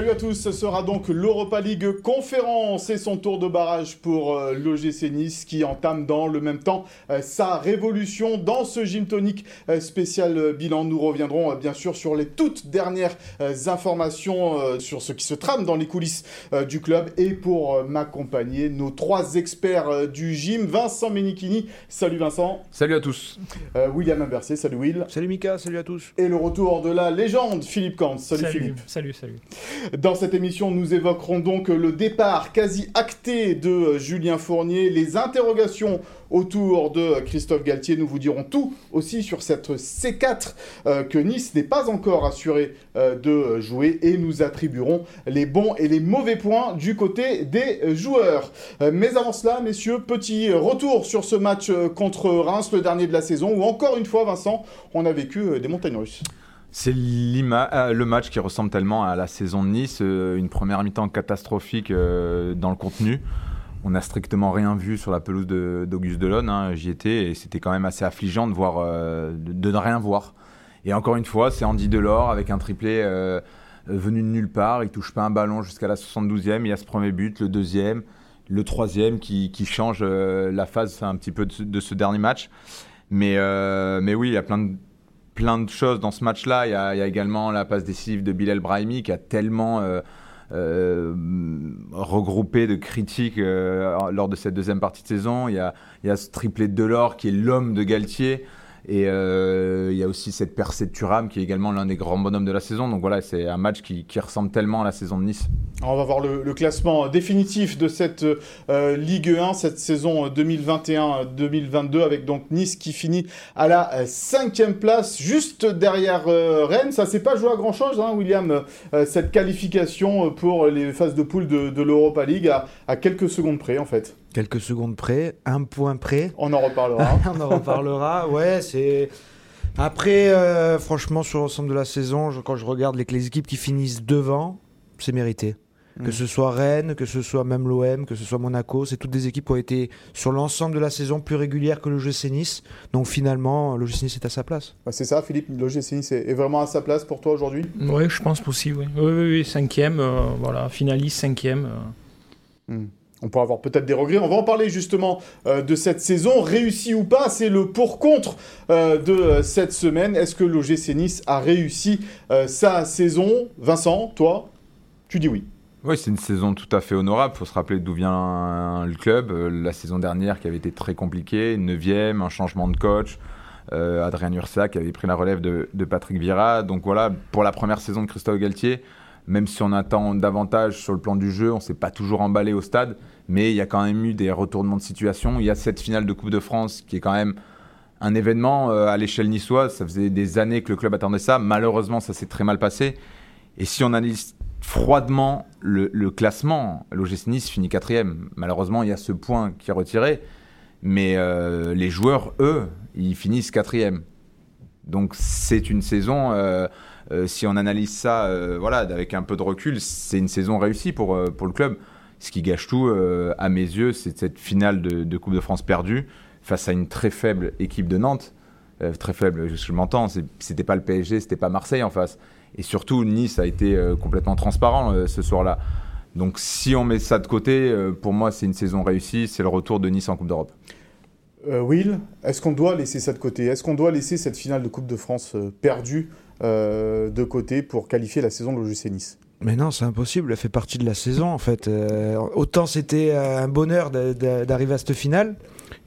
Salut à tous, ce sera donc l'Europa League conférence et son tour de barrage pour euh, l'OGC Nice qui entame dans le même temps euh, sa révolution dans ce gym tonique euh, spécial bilan. Nous reviendrons bien sûr sur les toutes dernières informations sur ce qui se trame dans les coulisses du club et pour m'accompagner nos trois experts du gym, Vincent Menichini. Salut Vincent. Salut à tous. William Imbercier, salut Will. Salut Mika, salut à tous. Et le retour de la légende Philippe Kant. Salut, salut Philippe. Salut, salut. Dans cette émission, nous évoquerons donc le départ quasi acté de Julien Fournier, les interrogations autour de Christophe Galtier. Nous vous dirons tout aussi sur cette C4 euh, que Nice n'est pas encore assuré euh, de jouer et nous attribuerons les bons et les mauvais points du côté des joueurs. Euh, mais avant cela, messieurs, petit retour sur ce match contre Reims, le dernier de la saison, où encore une fois, Vincent, on a vécu des montagnes russes. C'est euh, le match qui ressemble tellement à la saison de Nice, euh, une première mi-temps catastrophique euh, dans le contenu. On n'a strictement rien vu sur la pelouse d'Auguste Delon. Hein, J'y étais et c'était quand même assez affligeant de, voir, de, ne rien voir. Et encore une fois, c'est Andy Delors avec un triplé venu de nulle part. Il touche pas un ballon jusqu'à la 72e. Il y a ce premier but, le deuxième, le troisième qui, change la phase un petit peu de, de ce dernier match. Mais, mais oui, il y a plein de plein de choses dans ce match-là. Il, y a également la passe décisive de Bilal Brahimi qui a tellement euh, euh, regroupé de critiques euh, lors de cette deuxième partie de saison. Il y a, il y a ce triplé de Delors qui est l'homme de Galtier. Et euh, il y a aussi cette percée de Thuram qui est également l'un des grands bonhommes de la saison. Donc voilà, c'est un match qui, ressemble tellement à la saison de Nice. on va voir le, classement définitif de cette euh, Ligue 1, cette saison 2021-2022, avec donc Nice qui finit à la euh, cinquième place, juste derrière Rennes. Ça s'est pas joué à grand chose, hein, William, cette qualification pour les phases de poule de, l'Europa League à, à quelques secondes près en fait quelques secondes près, un point près. On en reparlera. on en reparlera, ouais, c'est... Après, euh, franchement, sur l'ensemble de la saison, quand je regarde les, équipes qui finissent devant, c'est mérité. Que mm. ce soit Rennes, que ce soit même l'OM, que ce soit Monaco, c'est toutes des équipes qui ont été sur l'ensemble de la saison plus régulières que le GC Nice. Donc finalement, le GC Nice est à sa place. c'est ça, Philippe, le GC Nice est vraiment à sa place pour toi aujourd'hui? Oui, je pense aussi, oui. Oui, oui, cinquième, euh, voilà, finaliste, cinquième. Euh. Mm. On pourra avoir peut-être des regrets. On va en parler justement euh, de cette saison, réussi ou pas. C'est le pour-contre euh, de euh, cette semaine. Est-ce que l'OGC Nice a réussi sa saison? Vincent, toi, tu dis oui. Oui, c'est une saison tout à fait honorable. Il faut se rappeler d'où vient le club. La saison dernière qui avait été très compliquée, 9 un changement de coach. Adrien Ursac avait pris la relève de, de Patrick Vira. Donc voilà, pour la première saison de Christophe Galtier, même si on attend davantage sur le plan du jeu, on ne s'est pas toujours emballé au stade, mais il y a quand même eu des retournements de situation. Il y a cette finale de Coupe de France qui est quand même un événement euh, à l'échelle niçoise. Ça faisait des années que le club attendait ça. Malheureusement, ça s'est très mal passé. Et si on analyse froidement le, classement, l'OGC Nice finit quatrième. Malheureusement, il y a ce point qui est retiré. Mais euh, les joueurs, eux, ils finissent quatrième. Donc c'est une saison... Euh, euh, si on analyse ça euh, voilà, avec un peu de recul, c'est une saison réussie pour, euh, pour le club. Ce qui gâche tout, à mes yeux, c'est cette finale de, Coupe de France perdue face à une très faible équipe de Nantes. très faible, je, m'entends, c'était pas le PSG, c'était pas Marseille en face. Et surtout, Nice a été complètement transparent ce soir-là. Donc si on met ça de côté, pour moi, c'est une saison réussie, c'est le retour de Nice en Coupe d'Europe. Will, est-ce qu'on doit laisser ça de côté? Est-ce qu'on doit laisser cette finale de Coupe de France perdue de côté pour qualifier la saison de l'OGC Nice. Mais non, c'est impossible, elle fait partie de la saison en fait. Euh, autant c'était un bonheur d'arriver à cette finale,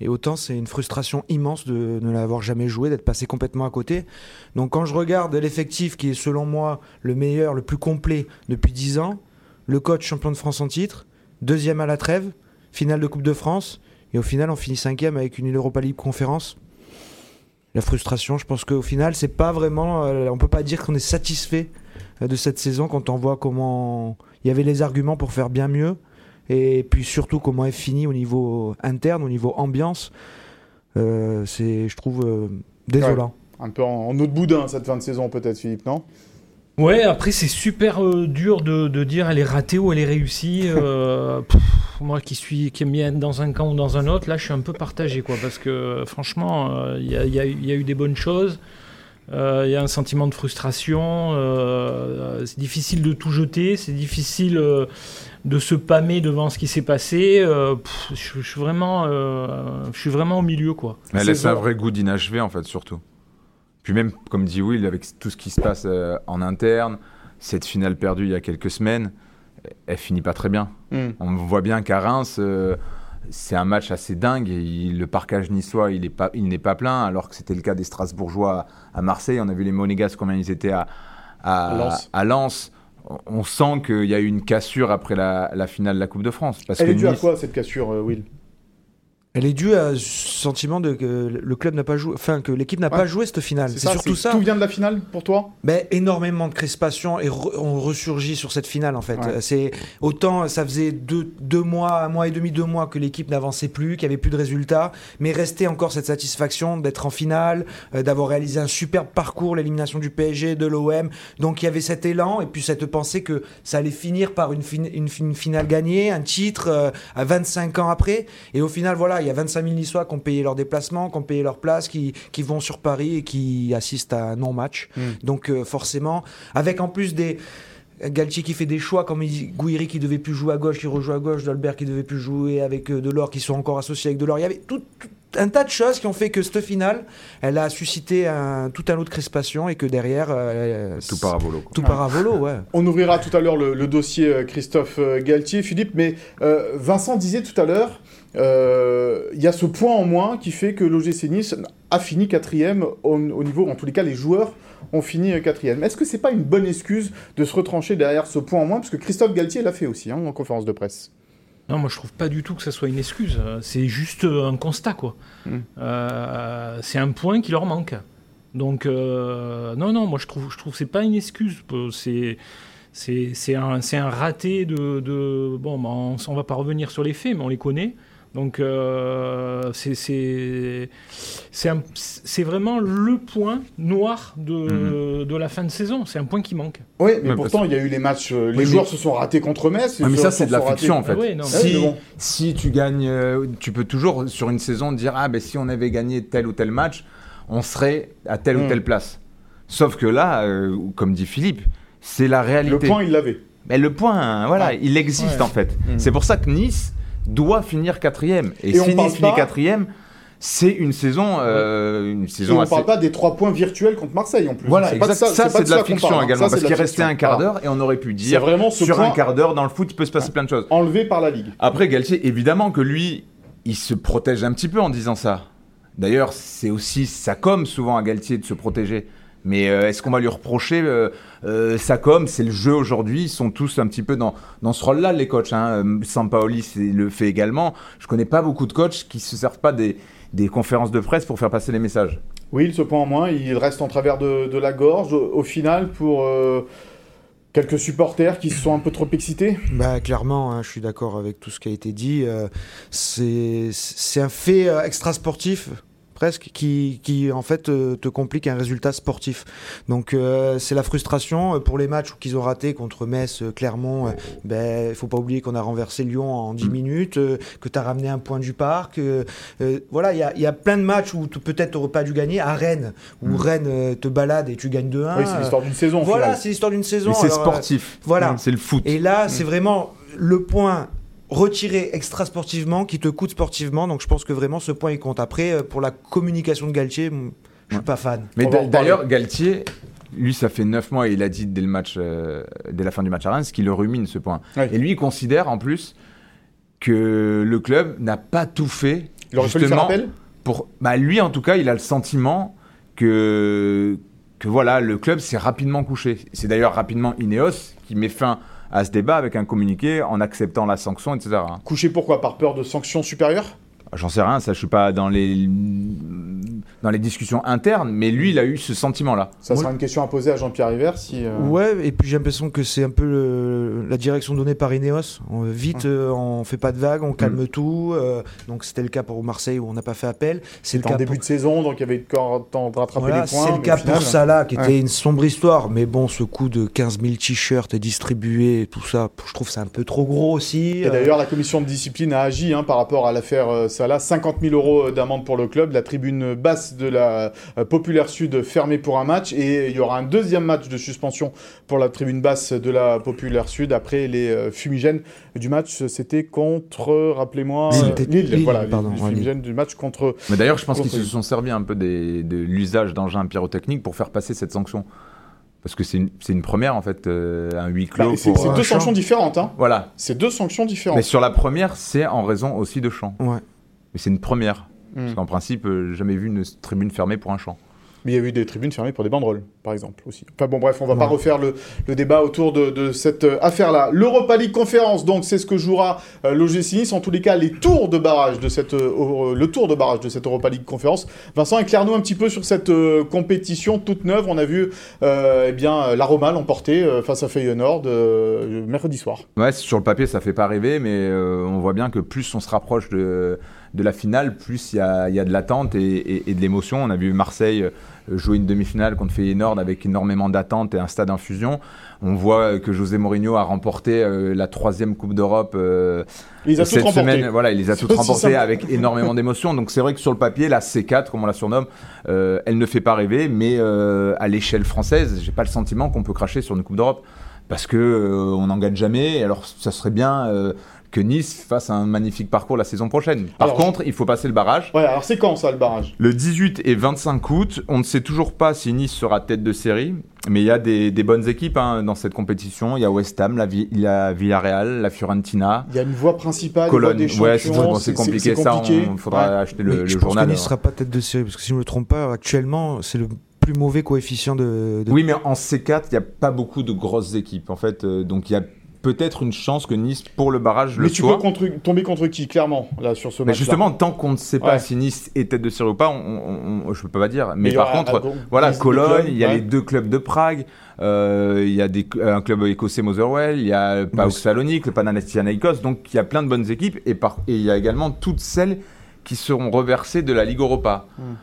et autant c'est une frustration immense de ne l'avoir jamais joué, d'être passé complètement à côté. Donc quand je regarde l'effectif qui est selon moi le meilleur, le plus complet depuis 10 ans, le coach champion de France en titre, deuxième à la trêve, finale de Coupe de France, et au final on finit cinquième avec une Europa League conférence la frustration. Je pense qu'au final, c'est pas vraiment. Euh, on peut pas dire qu'on est satisfait euh, de cette saison quand on voit comment il y avait les arguments pour faire bien mieux. Et puis surtout comment elle finit au niveau interne, au niveau ambiance. Euh, c'est, je trouve, désolant. Un peu en, en autre boudin cette fin de saison peut-être, Philippe, non? Ouais, après c'est super euh, dur de, de, dire elle est ratée ou elle est réussie. Euh, moi qui suis qui aime bien être dans un camp ou dans un autre, là je suis un peu partagé quoi, parce que franchement il y, a, y, a eu des bonnes choses. Euh, Il y a un sentiment de frustration. euh, c'est difficile de tout jeter. C'est difficile euh, de se pâmer devant ce qui s'est passé. Euh, je, suis vraiment, euh, je suis vraiment au milieu, quoi. Mais elle C'est laisse un vrai goût d'inachevé, en fait, surtout. Puis même, comme dit Will, avec tout ce qui se passe euh, en interne, cette finale perdue il y a quelques semaines, elle finit pas très bien. Hmm. On voit bien qu'à Reims, euh, c'est un match assez dingue. Et il- le parcage niçois, il pas- n'est pas, plein, alors que c'était le cas des Strasbourgeois à, à Marseille. On a vu les Monégasques, combien ils étaient à, Lens. à Lens. On- On sent qu'il y a eu une cassure après la, la finale de la Coupe de France. Parce Elle que est due à quoi cette cassure, euh, Will? Elle est due à ce sentiment de que le club n'a pas joué, enfin que l'équipe n'a Ouais. pas joué cette finale. C'est surtout ça. Tout vient de la finale pour toi? Ben, énormément de crispation et re- on ressurgit sur cette finale en fait. Ouais. C'est autant ça faisait deux, deux mois, un mois et demi, deux mois que l'équipe n'avançait plus, qu'il n'y avait plus de résultats, mais restait encore cette satisfaction d'être en finale, euh, d'avoir réalisé un superbe parcours, l'élimination du PSG, de l'OM. Donc il y avait cet élan et puis cette pensée que ça allait finir par une, fin- une, fin- une finale gagnée, un titre euh, à 25 ans après. Et au final, voilà, il y a 25 000 Niçois qui ont payé leur déplacement, qui ont payé leur place, qui, qui vont sur Paris et qui assistent à un non-match. Mm. Donc euh, forcément, avec en plus des Galtier qui fait des choix comme Gouiri qui devait plus jouer à gauche, qui rejoue à gauche, Dolbert qui devait plus jouer avec euh, Delors, qui sont encore associés avec Delors. Il y avait tout, tout un tas de choses qui ont fait que cette finale, elle a suscité un, tout un lot de crispation et que derrière, euh, Tout part à volo. quoi. tout ouais. On ouvrira tout à l'heure le, le dossier Christophe Galtier, Philippe, mais euh, Vincent disait tout à l'heure, euh, il y a ce point en moins qui fait que l'OGC Nice a fini quatrième au, au niveau, en tous les cas, les joueurs ont fini euh, quatrième. Est-ce que c'est pas une bonne excuse de se retrancher derrière ce point en moins? Parce que Christophe Galtier l'a fait aussi hein, en conférence de presse. Non, moi je trouve pas du tout que ça soit une excuse. C'est juste euh, un constat, quoi. Mm. Euh, c'est un point qui leur manque. Donc, euh, non, non, moi je trouve, je trouve que c'est pas une excuse. C'est, c'est, un, un raté de, de- bon, bah, on, on va pas revenir sur les faits, mais on les connaît. Donc, euh, c'est, vraiment le point noir de, de la fin de saison. C'est un point qui manque. Oui, mais pourtant, il y a eu les matchs, euh, les Oui, joueurs mais- se sont ratés contre Metz. Ouais, mais ça, c'est de la ratés- fiction, en fait. Ah oui, non, Si, bon. si tu gagnes, euh, tu peux toujours sur une saison dire ah ben si on avait gagné tel ou tel match, on serait à telle Mm. ou telle place. Sauf que là, euh, comme dit Philippe, c'est la réalité. Le point, il l'avait. Mais le point, hein, voilà, Ouais. il existe Ouais. en fait. Mm. C'est pour ça que Nice doit finir quatrième. Et, Et si Nice finit quatrième, c'est une saison, euh, une Et saison on assez. parle pas des trois points virtuels contre Marseille en plus. Voilà, pas ça, c'est de la fiction parle, hein. également, Ça, parce qu'il restait un quart d'heure et on aurait pu dire vraiment ce sur point un quart d'heure dans le foot, il peut se passer plein de choses. enlevé par la Ligue. Après, Galtier, évidemment que lui, il se protège un petit peu en disant ça. D'ailleurs, c'est aussi sa com souvent à Galtier de se protéger. Mais euh, est-ce qu'on va lui reprocher euh, euh, sa com? C'est le jeu aujourd'hui. Ils sont tous un petit peu dans, dans ce rôle-là, les coachs. Hein. Euh, Sampaoli le fait également. Je connais pas beaucoup de coachs qui se servent pas des, des conférences de presse pour faire passer les messages. Oui, ce point en moins, il reste en travers de, de la gorge. Au, au final, pour euh, quelques supporters qui se sont un peu trop excités? Bah clairement, hein, je suis d'accord avec tout ce qui a été dit. euh, c'est c'est un fait euh, extra-sportif presque qui, qui en fait euh, te complique un résultat sportif. Donc euh, c'est la frustration euh, pour les matchs qu'ils ont ratés contre Metz, euh, Clermont. euh, ben il faut pas oublier qu'on a renversé Lyon en 10 Mm. minutes, euh, que tu as ramené un point du parc. euh, euh, voilà, il y a, il y a plein de matchs où peut-être tu pas dû gagner. À Rennes, où Mm. Rennes euh, te balade et tu gagnes 2-1. oui, c'est l'histoire d'une saison. Voilà, c'est l'histoire d'une saison. Mais c'est euh, sportif. voilà. C'est le foot. et là, c'est vraiment le point retiré extra sportivement qui te coûte sportivement. Donc je pense que vraiment ce point il compte. Après, euh, pour la communication de Galtier, je suis Ouais. pas fan. Mais d'ailleurs, Galtier, lui, ça fait 9 mois et il a dit dès, le match, euh, dès la fin du match à Reims qu'il le rumine ce point. Ouais. Et lui, il considère en plus que le club n'a pas tout fait Il aurait fallu faire justement appel pour. Bah, lui, en tout cas, il a le sentiment que, que voilà, le club s'est rapidement couché. C'est d'ailleurs rapidement Ineos qui met fin à ce débat avec un communiqué en acceptant la sanction, etc. Couché pourquoi? Par peur de sanctions supérieures? J'en sais rien, ça, je suis pas dans les, dans les discussions internes, mais lui, il a eu ce sentiment-là. Ça sera une question à poser à Jean-Pierre River si. euh, Ouais, et puis j'ai l'impression que c'est un peu le- la direction donnée par Ineos. On- vite, euh, on fait pas de vagues, on calme tout. euh, donc c'était le cas pour Marseille où on n'a pas fait appel. C'est le en cas début pour- de saison, donc il y avait encore temps de rattraper Voilà, les points. c'est le cas final- pour Salah, qui était une sombre histoire. Mais bon, ce coup de 15 000 t-shirts distribués, et tout ça, je trouve que c'est un peu trop gros aussi. Et euh, d'ailleurs, la commission de discipline a agi hein, par rapport à l'affaire euh, Salah. 50 000 euros d'amende pour le club. La tribune basse de la euh, Populaire Sud fermée pour un match. Et il y aura un deuxième match de suspension pour la tribune basse de la Populaire Sud après les euh, fumigènes du match. C'était contre, rappelez-moi, Lille. Lille, Lille, voilà, pardon, les fumigènes du match contre. Mais d'ailleurs, je pense qu'ils se sont servis un peu des- de l'usage d'engins pyrotechniques pour faire passer cette sanction. Parce que c'est une, c'est une première, en fait, euh, un huis Bah, clos. c'est pour, c'est deux champ. sanctions différentes. Hein. Voilà. C'est deux sanctions différentes. Mais sur la première, c'est en raison aussi de champ. Ouais. Mais c'est une première. Hmm. Parce qu'en principe, euh, jamais vu une tribune fermée pour un champ. Mais il y a eu des tribunes fermées pour des banderoles, par exemple, aussi. Enfin bon, bref, on va pas refaire le, le débat autour de, de cette euh, affaire-là. L'Europa League Conférence, donc, c'est ce que jouera euh, l'OGC Nice. En tous les cas, les tours de barrage de cette, euh, le tour de barrage de cette Europa League Conférence. Vincent, éclaire-nous un petit peu sur cette euh, compétition toute neuve. On a vu, euh, eh bien, la Roma l'emporter euh, face à Feyenoord euh, mercredi soir. Ouais, sur le papier, ça fait pas rêver, mais euh, on voit bien que plus on se rapproche de, de la finale, plus il y a, il y a de l'attente et, et- et de l'émotion. On a vu Marseille euh, jouer une demi-finale contre Feyenoord avec énormément d'attente et un stade infusion. On voit que José Mourinho a remporté euh, la troisième Coupe d'Europe euh, cette semaine. Voilà, il les a toutes remportées avec énormément d'émotion. Donc c'est vrai que sur le papier, la C4, comme on la surnomme, euh, elle ne fait pas rêver, mais euh, à l'échelle française, j'ai pas le sentiment qu'on peut cracher sur une Coupe d'Europe parce que euh, on n'en gagne jamais. Alors ça serait bien euh, que Nice fasse un magnifique parcours la saison prochaine. Par Alors, contre, il faut passer le barrage. Ouais, alors c'est quand ça, le barrage? Le 18 et 25 août, on ne sait toujours pas si Nice sera tête de série, mais il y a des, des bonnes équipes hein, dans cette compétition. Il y a West Ham, la, Vi- la Villarreal, la Fiorentina. Il y a une voie principale, Colonne, des ouais, c'est bon, compliqué, ça, on faudra Ouais. acheter le, Mais le je pense journal. que Nice sera pas tête de série? Parce que si je me trompe pas, actuellement, c'est le plus mauvais coefficient de. de- Oui, mais en C4, il n'y a pas beaucoup de grosses équipes, en fait, euh, donc il y a peut-être une chance que Nice, pour le barrage, le Mais tu soit. peux contre- tomber contre qui, clairement, là, sur ce Mais match justement, tant qu'on ne sait pas Ouais. si Nice est tête de série ou pas, on, on- on- je peux pas dire. Mais, par contre, un voilà, Cologne, il y a ouais. les deux clubs de Prague, euh, il y a des, un club écossais Motherwell, il y a PAOK Salonique, le Panathinaikos, donc il y a plein de bonnes équipes et, par, et il y a également toutes celles qui seront reversées de la Ligue Europa. Hmm.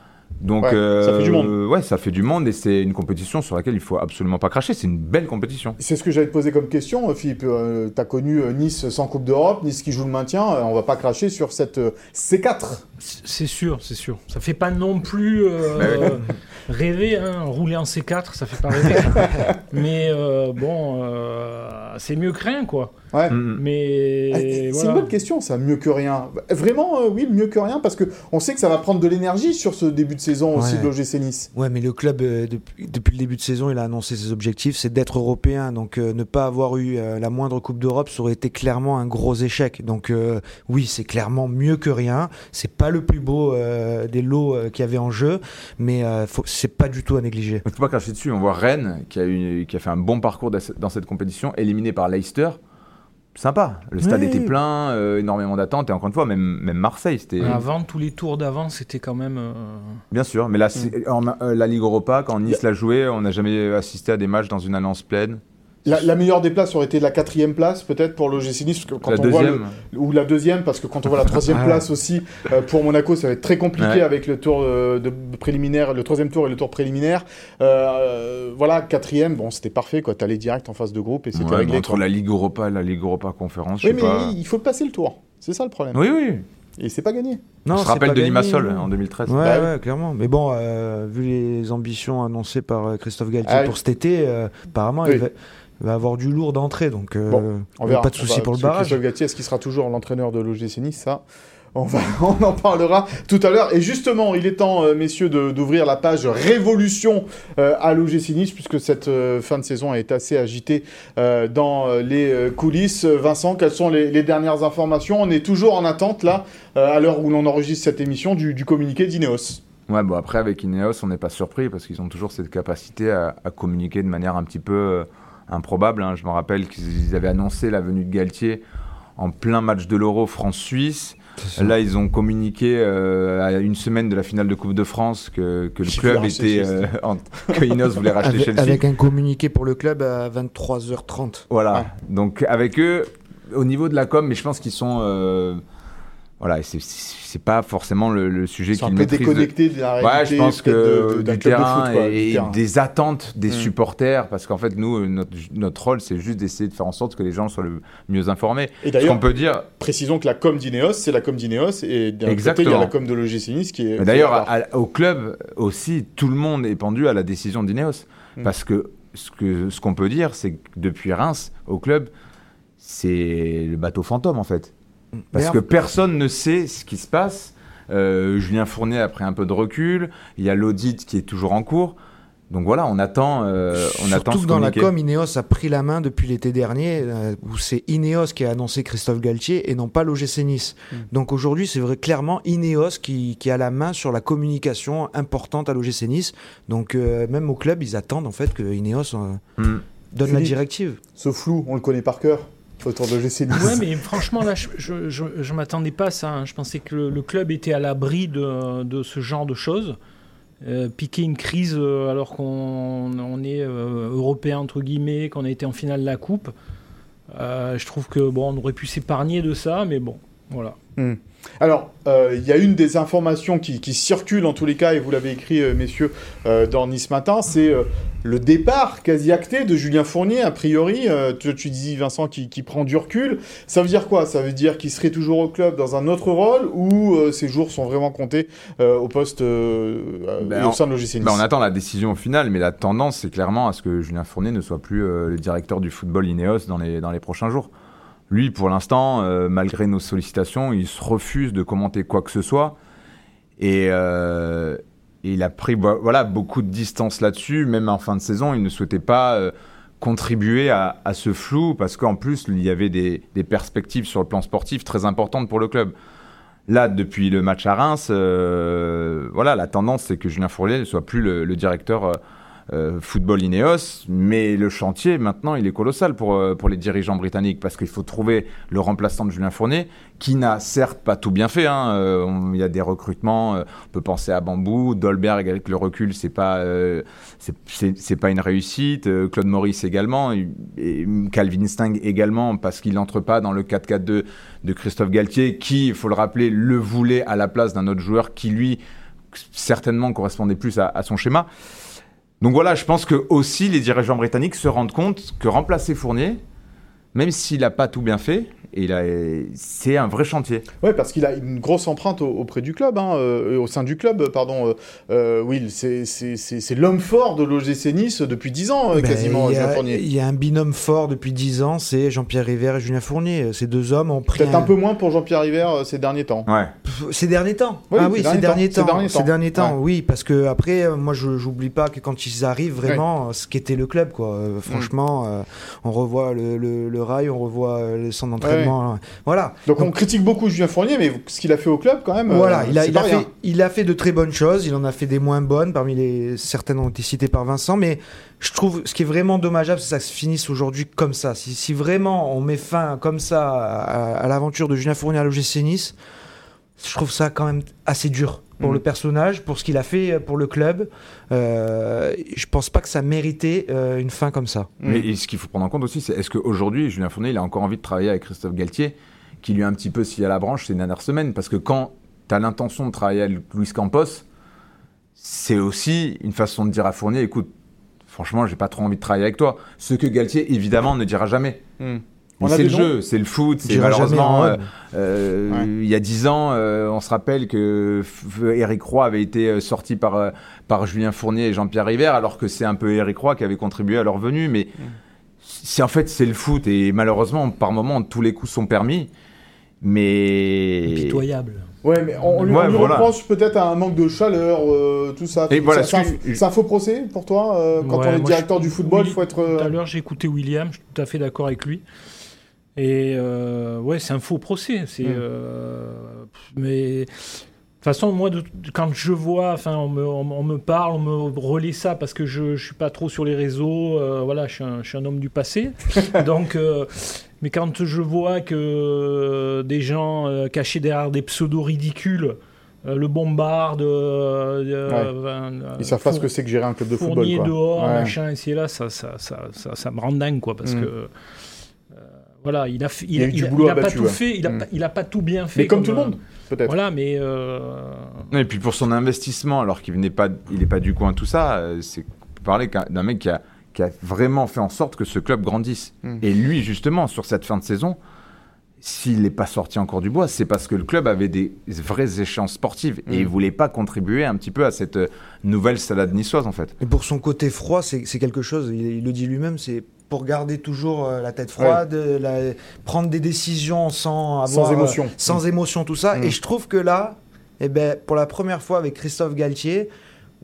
Donc, Ouais, ça fait du monde. euh, Ouais, ça fait du monde et c'est une compétition sur laquelle il faut absolument pas cracher. C'est une belle compétition. C'est ce que j'allais te poser comme question, euh, Philippe. Euh, T'as connu euh, Nice sans Coupe d'Europe, Nice qui joue le maintien. euh, on va pas cracher sur cette euh, C4. C'est sûr, c'est sûr. Ça fait pas non plus euh, rêver, hein. rouler en C4, ça fait pas rêver. Mais euh, bon, euh, c'est mieux que rien, quoi. Ouais. Mm. Mais Ah, C'est voilà. une bonne question, ça, mieux que rien. Vraiment, euh, oui, mieux que rien, parce que on sait que ça va prendre de l'énergie sur ce début de saison aussi de l'OGC Nice. Ouais, mais le club, euh, depuis, depuis le début de saison, il a annoncé ses objectifs, c'est d'être européen. Donc, euh, ne pas avoir eu euh, la moindre Coupe d'Europe, ça aurait été clairement un gros échec. Donc, euh, oui, c'est clairement mieux que rien. C'est pas le plus beau euh, des lots euh, qu'il y avait en jeu, mais euh, c'est pas du tout à négliger. Il faut pas cracher dessus. On voit Rennes qui a, eu, qui a fait un bon parcours dans cette- compétition, éliminé par Leicester. Sympa. Le stade Oui. était plein, euh, énormément d'attentes. Et encore une fois, même, même Marseille, c'était. Avant, tous les tours d'avant, c'était quand même. euh, Bien sûr. Mais là, en, euh, la Ligue Europa, quand Nice l'a joué, on n'a jamais assisté à des matchs dans une alliance pleine. La, la meilleure des places aurait été la quatrième place, peut-être, pour l'OGC Nice, parce que quand la on voit le- ou la deuxième, parce que quand on voit la troisième Ah. place aussi euh, pour Monaco, ça va être très compliqué Ouais. avec le tour euh, de préliminaire, le troisième tour et le tour préliminaire. Euh, voilà, quatrième, bon, c'était parfait, quoi. T'allais direct en phase de groupe et c'était Ouais, mais réglé. entre quoi. la Ligue Europa et la Ligue Europa Conférence, je Oui, sais mais pas. il faut passer le tour. C'est ça le problème. Oui, oui. Et c'est pas gagné. Non, on se rappelle de Limassol en 2013. Ouais, Bah oui. ouais, clairement. Mais bon, euh, vu les ambitions annoncées par Christophe Galtier Ah pour cet été, euh, apparemment, Oui. il, va, va avoir du lourd d'entrée. Donc, euh, Bon, On verra. pas de souci va- pour le barrage. Christophe Galtier, est-ce qu'il sera toujours l'entraîneur de l'OGC Nice? Ça, on, va, on en parlera tout à l'heure. Et justement, il est temps, euh, messieurs, d'ouvrir la page Révolution euh, à l'OGC Nice, puisque cette euh, fin de saison est assez agitée euh, dans les euh, coulisses. Vincent, quelles sont les, les dernières informations? On est toujours en attente, là, euh, à l'heure où l'on enregistre cette émission, du, du communiqué d'Ineos. Ouais, bon, après, avec Ineos, on n'est pas surpris parce qu'ils ont toujours cette capacité à, à communiquer de manière un petit peu euh, improbable. hein. Je me rappelle qu'ils avaient annoncé la venue de Ben en plein match de l'Euro France-Suisse. Là, ils ont communiqué euh, à une semaine de la finale de Coupe de France que, que le club était. Euh, en- que Ineos voulait racheter avec, Chelsea. avec un communiqué pour le club à 23h30. Voilà. Ouais. Donc, avec eux, au niveau de la com, mais je pense qu'ils sont. euh, voilà, c'est- pas forcément le, le sujet peu maîtrise. déconnectés de la Ouais, je pense que de- de- du de terrain foot, quoi, du et des attentes des Mm. supporters, parce qu'en fait, nous, notre, notre rôle, c'est juste d'essayer de faire en sorte que les gens soient le mieux informés. Et d'ailleurs, qu'on peut dire, précisons que la com d'Ineos, c'est la com d'Ineos, et d'un côté, il y a la com de l'OGC Nice qui est. D'ailleurs, qui au club aussi, tout le monde est pendu à la décision d'Ineos. Mm. Parce que ce que ce qu'on peut dire, c'est que depuis Reims, au club, c'est le bateau fantôme en fait. Parce que personne ne sait ce qui se passe. Euh, Julien Fournier a pris un peu de recul. Il y a l'audit qui est toujours en cours. Donc voilà, on attend. euh, on attend Surtout ce que dans la com, Ineos a pris la main depuis l'été dernier, euh, où c'est Ineos qui a annoncé Christophe Galtier et non pas l'OGC Nice. Mm. Donc aujourd'hui, c'est vrai clairement Ineos qui, qui a la main sur la communication importante à l'OGC Nice. Donc euh, même au club, ils attendent en fait que Ineos euh, Mm. donne la directive. Ce flou, on le connaît par cœur autour de l'OGC Nice. Ouais, mais franchement, là, je, je, m'attendais pas à ça. hein. Je pensais que le, club était à l'abri de, de ce genre de choses. Euh, piquer une crise euh, alors qu'on on est euh, européen, entre guillemets, qu'on a été en finale de la Coupe. Je trouve que, bon, on aurait pu s'épargner de ça, mais bon, voilà. Alors, euh, il y a une des informations qui, qui circulent en tous les cas, et vous l'avez écrit, euh, messieurs, euh, dans Nice Matin, c'est euh, le départ quasi acté de Julien Fournier, a priori. Euh, tu, tu dis, Vincent, qui, qui prend du recul. Ça veut dire quoi? Ça veut dire qu'il serait toujours au club dans un autre rôle, ou euh, ses jours sont vraiment comptés euh, au poste euh, euh, Ben, et au on- sein de l'OGC Nice? Bah, on attend la décision finale, mais la tendance, c'est clairement à ce que Julien Fournier ne soit plus euh, le directeur du football Ineos dans les, dans les prochains jours. Lui, pour l'instant, euh, malgré nos sollicitations, il se refuse de commenter quoi que ce soit. Et, euh, il a pris vo- voilà, beaucoup de distance là-dessus. Même en fin de saison, il ne souhaitait pas euh, contribuer à, ce flou parce qu'en plus, il y avait des, perspectives sur le plan sportif très importantes pour le club. Là, depuis le match à Reims, voilà, la tendance, c'est que Julien Fournier ne soit plus le, le directeur euh, football Ineos, mais le chantier, maintenant, il est colossal pour, euh, pour les dirigeants britanniques, parce qu'il faut trouver le remplaçant de Julien Fournier, qui n'a certes pas tout bien fait. hein, euh, Il y a des recrutements, on peut penser à Bambou, Dolberg, avec le recul, c'est pas, c'est- pas une réussite. Claude Maurice également, Calvin Sting également, parce qu'il n'entre pas dans le 4-4-2 de Christophe Galtier, qui, il faut le rappeler, le voulait à la place d'un autre joueur qui, lui, certainement correspondait plus à, à son schéma. Donc voilà, je pense que aussi les dirigeants britanniques se rendent compte que remplacer Fournier, même s'il n'a pas tout bien fait, c'est un vrai chantier. Ouais, parce qu'il a une grosse empreinte au- auprès du club, hein, euh, au sein du club, pardon. euh, euh, Will, c'est l'homme fort de l'OGC Nice depuis 10 ans, euh, Ben, quasiment, il y, Julien a, Fournier. il y a un binôme fort depuis 10 ans, c'est Jean-Pierre River et Julien Fournier. Ces deux hommes ont pris Peut-être un peu moins pour Jean-Pierre River euh, ces derniers temps. Ouais. Ces derniers temps Oui, Ah ces oui, derniers ces derniers temps, ces temps. derniers Ces temps. derniers temps, oui, parce que après, moi, je j'oublie pas que quand ils arrivent, vraiment, ce qu'était le club, quoi. Mm. Euh, franchement, euh, on revoit le, le- le rail, on revoit euh, le centre d'entraînement. hein. Voilà. Donc, on critique beaucoup Julien Fournier, mais ce qu'il a fait au club, quand même, Voilà, euh, il a, il, fait, il a fait de très bonnes choses, il en a fait des moins bonnes, parmi les certaines ont été citées par Vincent, mais je trouve ce qui est vraiment dommageable, c'est que ça se finisse aujourd'hui comme ça. Si, si vraiment on met fin comme ça à, à l'aventure de Julien Fournier à l'OGC Nice, je trouve ça quand même assez dur pour Mhm. le personnage, pour ce qu'il a fait pour le club. Euh, je pense pas que ça méritait euh, une fin comme ça. Mm. Mais et ce qu'il faut prendre en compte aussi, c'est est-ce qu'aujourd'hui, Julien Fournier, il a encore envie de travailler avec Christophe Galtier, qui lui a un petit peu scié à la branche ces dernières semaines? Parce que quand tu as l'intention de travailler avec Luis Campos, c'est aussi une façon de dire à Fournier, écoute, franchement, j'ai pas trop envie de travailler avec toi. Ce que Galtier, évidemment, ne dira jamais. Mm. C'est le jeu, c'est le foot, c'est malheureusement. en euh, euh, Ouais. Il y a dix ans, euh, on se rappelle que Eric Roy avait été sorti par, par Julien Fournier et Jean-Pierre River, alors que c'est un peu Eric Roy qui avait contribué à leur venue. Mais c'est en fait c'est le foot et malheureusement par moments tous les coups sont permis. Mais Pitoyable. Ouais, mais on, on lui, Ouais, on lui voilà. reproche peut-être un manque de chaleur, euh, tout ça. Et C'est- voilà, c'est un, faux procès pour toi euh, Quand Ouais, on est directeur je- du football, il oui, faut être. Tout à l'heure, j'ai écouté William, je suis tout à fait d'accord avec lui. Et euh, ouais, c'est un faux procès. C'est, Mm. euh, mais de toute façon, moi, de- quand je vois, enfin, on me, on, on me parle, on me relaie ça parce que je, je suis pas trop sur les réseaux. euh, voilà, je suis, un, je suis un homme du passé. Donc, mais quand je vois que des gens cachés derrière des pseudos ridicules euh, le bombardent, euh, euh, euh, Ils savent pas ce que c'est que gérer un club de football. Quoi. dehors, Ouais. machin, ici et là, ça, ça, ça, ça, ça me rend dingue, quoi, parce Mm. que. Euh, voilà, il a, fait- Il a eu il, du a- boulot il a à pas battu, tout ouais. fait, il a, Mm. pas, il a pas tout bien fait. Mais comme tout le euh, monde, peut-être. Voilà, mais euh, Et puis pour son investissement, alors qu'il venait pas, il est pas du coin tout ça, euh, c'est parler qu'un- d'un mec qui a, qui a vraiment fait en sorte que ce club grandisse. Mm. Et lui, justement, sur cette fin de saison, s'il n'est pas sorti encore du bois, c'est parce que le club avait des vraies échéances sportives et Mm. il voulait pas contribuer un petit peu à cette euh, nouvelle salade niçoise en fait. Et pour son côté froid, c'est quelque chose, il, il le dit lui-même, c'est pour garder toujours euh, la tête froide, euh, la- prendre des décisions sans avoir, Sans émotion. euh, sans émotion, tout ça. Mm. Et je trouve que là, eh ben, pour la première fois avec Christophe Galtier,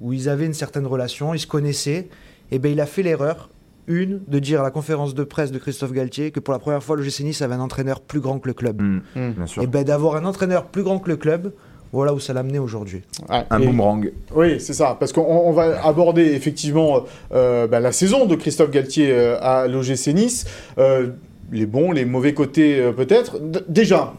où ils avaient une certaine relation, ils se connaissaient, eh ben, il a fait l'erreur, une, de dire à la conférence de presse de Christophe Galtier que pour la première fois, le GC Nice avait un entraîneur plus grand que le club. Mm, Mm. Bien sûr. Et ben, d'avoir un entraîneur plus grand que le club, voilà où ça l'a amené aujourd'hui. Ouais, Un et- boomerang. Oui, c'est ça, parce qu'on on va aborder effectivement euh, bah, la saison de Christophe Galtier euh, à l'OGC Nice, Euh, les bons, les mauvais côtés euh, peut-être. Déjà,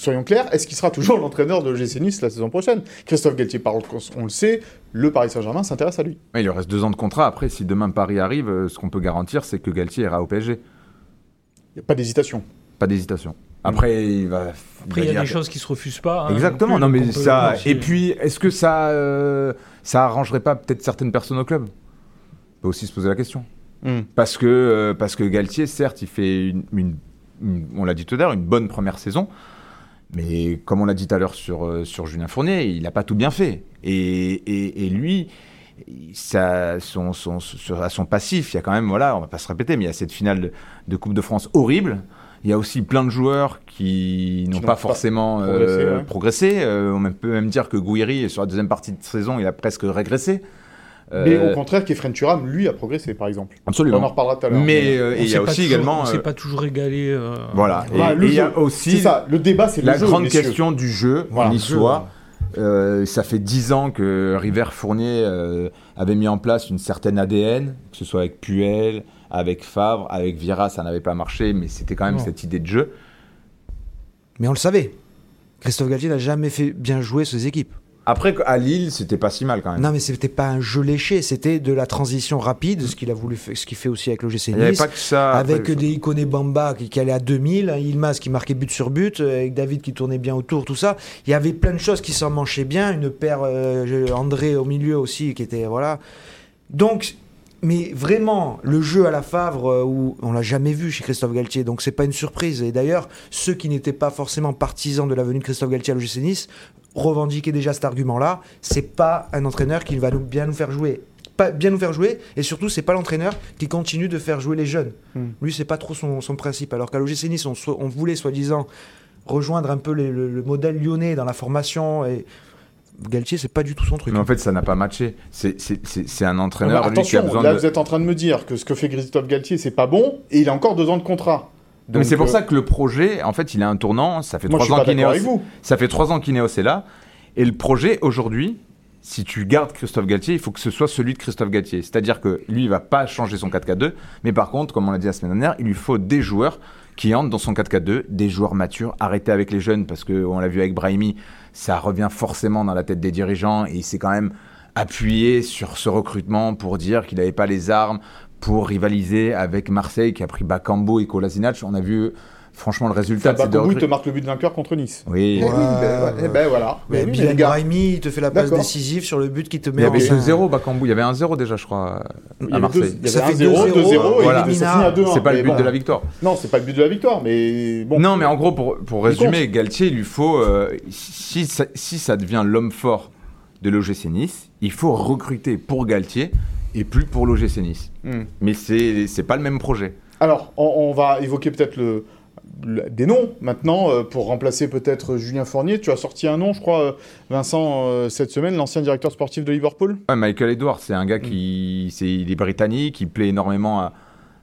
soyons clairs, est-ce qu'il sera toujours l'entraîneur de l'OGC Nice la saison prochaine? Christophe Galtier parle, on le sait, le Paris Saint-Germain s'intéresse à lui. Ouais, il lui reste deux ans de contrat. Après, si demain Paris arrive, euh, ce qu'on peut garantir, c'est que Galtier ira au PSG. Il n'y a pas d'hésitation. Pas d'hésitation. Après, il va. après, il y a des choses qui se refusent pas. hein, Exactement. plus, Non, mais ça. Et puis, est-ce que ça, euh, ça arrangerait pas peut-être certaines personnes au club? On peut aussi se poser la question. Mm. Parce que, euh, parce que Galtier, certes, il fait une, une- une- on l'a dit tout à l'heure, une bonne première saison. Mais comme on l'a dit tout à l'heure sur, euh, sur Julien Fournier, il n'a pas tout bien fait. Et, et, et lui, ça, son, son, à son passif, il y a quand même, voilà, on va pas se répéter, mais il y a cette finale de, de Coupe de France horrible. Il y a aussi plein de joueurs qui n'ont n'ont pas pas forcément progressé, euh, ouais. progressé. Euh, on peut même dire que Gouiri, sur la deuxième partie de saison, il a presque régressé. Mais Euh, au contraire, Kefren Turam, lui, a progressé, par exemple. On absolument. en reparlera tout à l'heure. Mais euh, on et il y a aussi toujours- également. On s'est euh, pas toujours régalé. euh, Voilà. Et il y a jeu. aussi C'est ça, le débat, c'est le la jeu, grande messieurs. question du jeu Voilà, niçois. Euh, ça fait dix ans que River Fournier euh, avait mis en place une certaine ADN, que ce soit avec Puel, avec Favre, avec Vieira, ça n'avait pas marché, mais c'était quand même Non. cette idée de jeu. Mais on le savait. Christophe Galtier n'a jamais fait bien jouer ses équipes. Après, à Lille, c'était pas si mal quand même. Non, mais c'était pas un jeu léché, c'était de la transition rapide, ce qu'il a voulu ce qu'il fait aussi avec l'OGC Il n'y avait Nice. pas que ça. Avec après, des Ikoné Bamba qui, qui allait à 2000, un Ilmaz qui marquait but sur but, euh, avec David qui tournait bien autour, tout ça. Il y avait plein de choses qui s'en manchaient bien. Une paire euh, André au milieu aussi qui était. Voilà. Donc, mais vraiment, le jeu à la Favre, euh, où on l'a jamais vu chez Christophe Galtier, donc c'est pas une surprise. Et d'ailleurs, ceux qui n'étaient pas forcément partisans de la venue de Christophe Galtier à l'OGC Nice revendiquaient déjà cet argument-là. C'est pas un entraîneur qui va nous, bien nous faire jouer. Pas bien nous faire jouer, et surtout, c'est pas l'entraîneur qui continue de faire jouer les jeunes. Hmm. Lui, c'est pas trop son, son principe. Alors qu'à l'OGC Nice, on, voulait soi-disant rejoindre un peu les- le, le modèle lyonnais dans la formation. Et Galtier, c'est pas du tout son truc. Mais en fait, ça n'a pas matché. C'est- un entraîneur lui, qui a attention, besoin là de. vous êtes en train de me dire que ce que fait Christophe Galtier, c'est pas bon, et il a encore deux ans de contrat. Mais c'est pour euh, ça que le projet, en fait, il a un tournant. Ça fait Moi, trois ans vous. Ça fait trois ans qu'Ineos est là. Et le projet, aujourd'hui, si tu gardes Christophe Galtier, il faut que ce soit celui de Christophe Galtier. C'est-à-dire que lui, il va pas changer son 4-4-2. Mais par contre, comme on l'a dit la semaine dernière, il lui faut des joueurs qui entrent dans son 4-4-2, des joueurs matures. Arrêtez avec les jeunes, parce qu'on l'a vu avec Brahimi, ça revient forcément dans la tête des dirigeants. Et il s'est quand même appuyé sur ce recrutement pour dire qu'il n'avait pas les armes pour rivaliser avec Marseille, qui a pris Bakambo et Kolasinac. On a vu, franchement, le résultat. Enfin, de recru- te marque le but vainqueur contre Nice. Oui. Eh oui, ben, eh ben voilà. Mais Mais gars, Brahimi, il te fait la passe décisive sur le but qui te Il met y en avait scène. 2-0 Bakambu, il y avait un 0 déjà, je crois, il y à Marseille. il y Ça avait fait 1-0, 2-0, 2-0, et voilà. il ça finit à 2-1. C'est pas le Mais but bon. de la victoire. Non, c'est pas le but de la victoire, mais bon. Non, mais en gros, pour, pour Il résumer, Galtier, il lui faut, euh, si, ça, si ça devient l'homme fort de l'OGC Nice, il faut recruter pour Galtier et plus pour l'OGC Nice. Hmm. Mais c'est pas le même projet. Alors, on, on va évoquer peut-être le, des noms maintenant euh, pour remplacer peut-être Julien Fournier. Tu as sorti un nom, je crois, euh, Vincent, euh, cette semaine, l'ancien directeur sportif de Liverpool. Ouais, Michael Edwards, c'est un gars qui c'est, il est britannique, il plaît énormément à,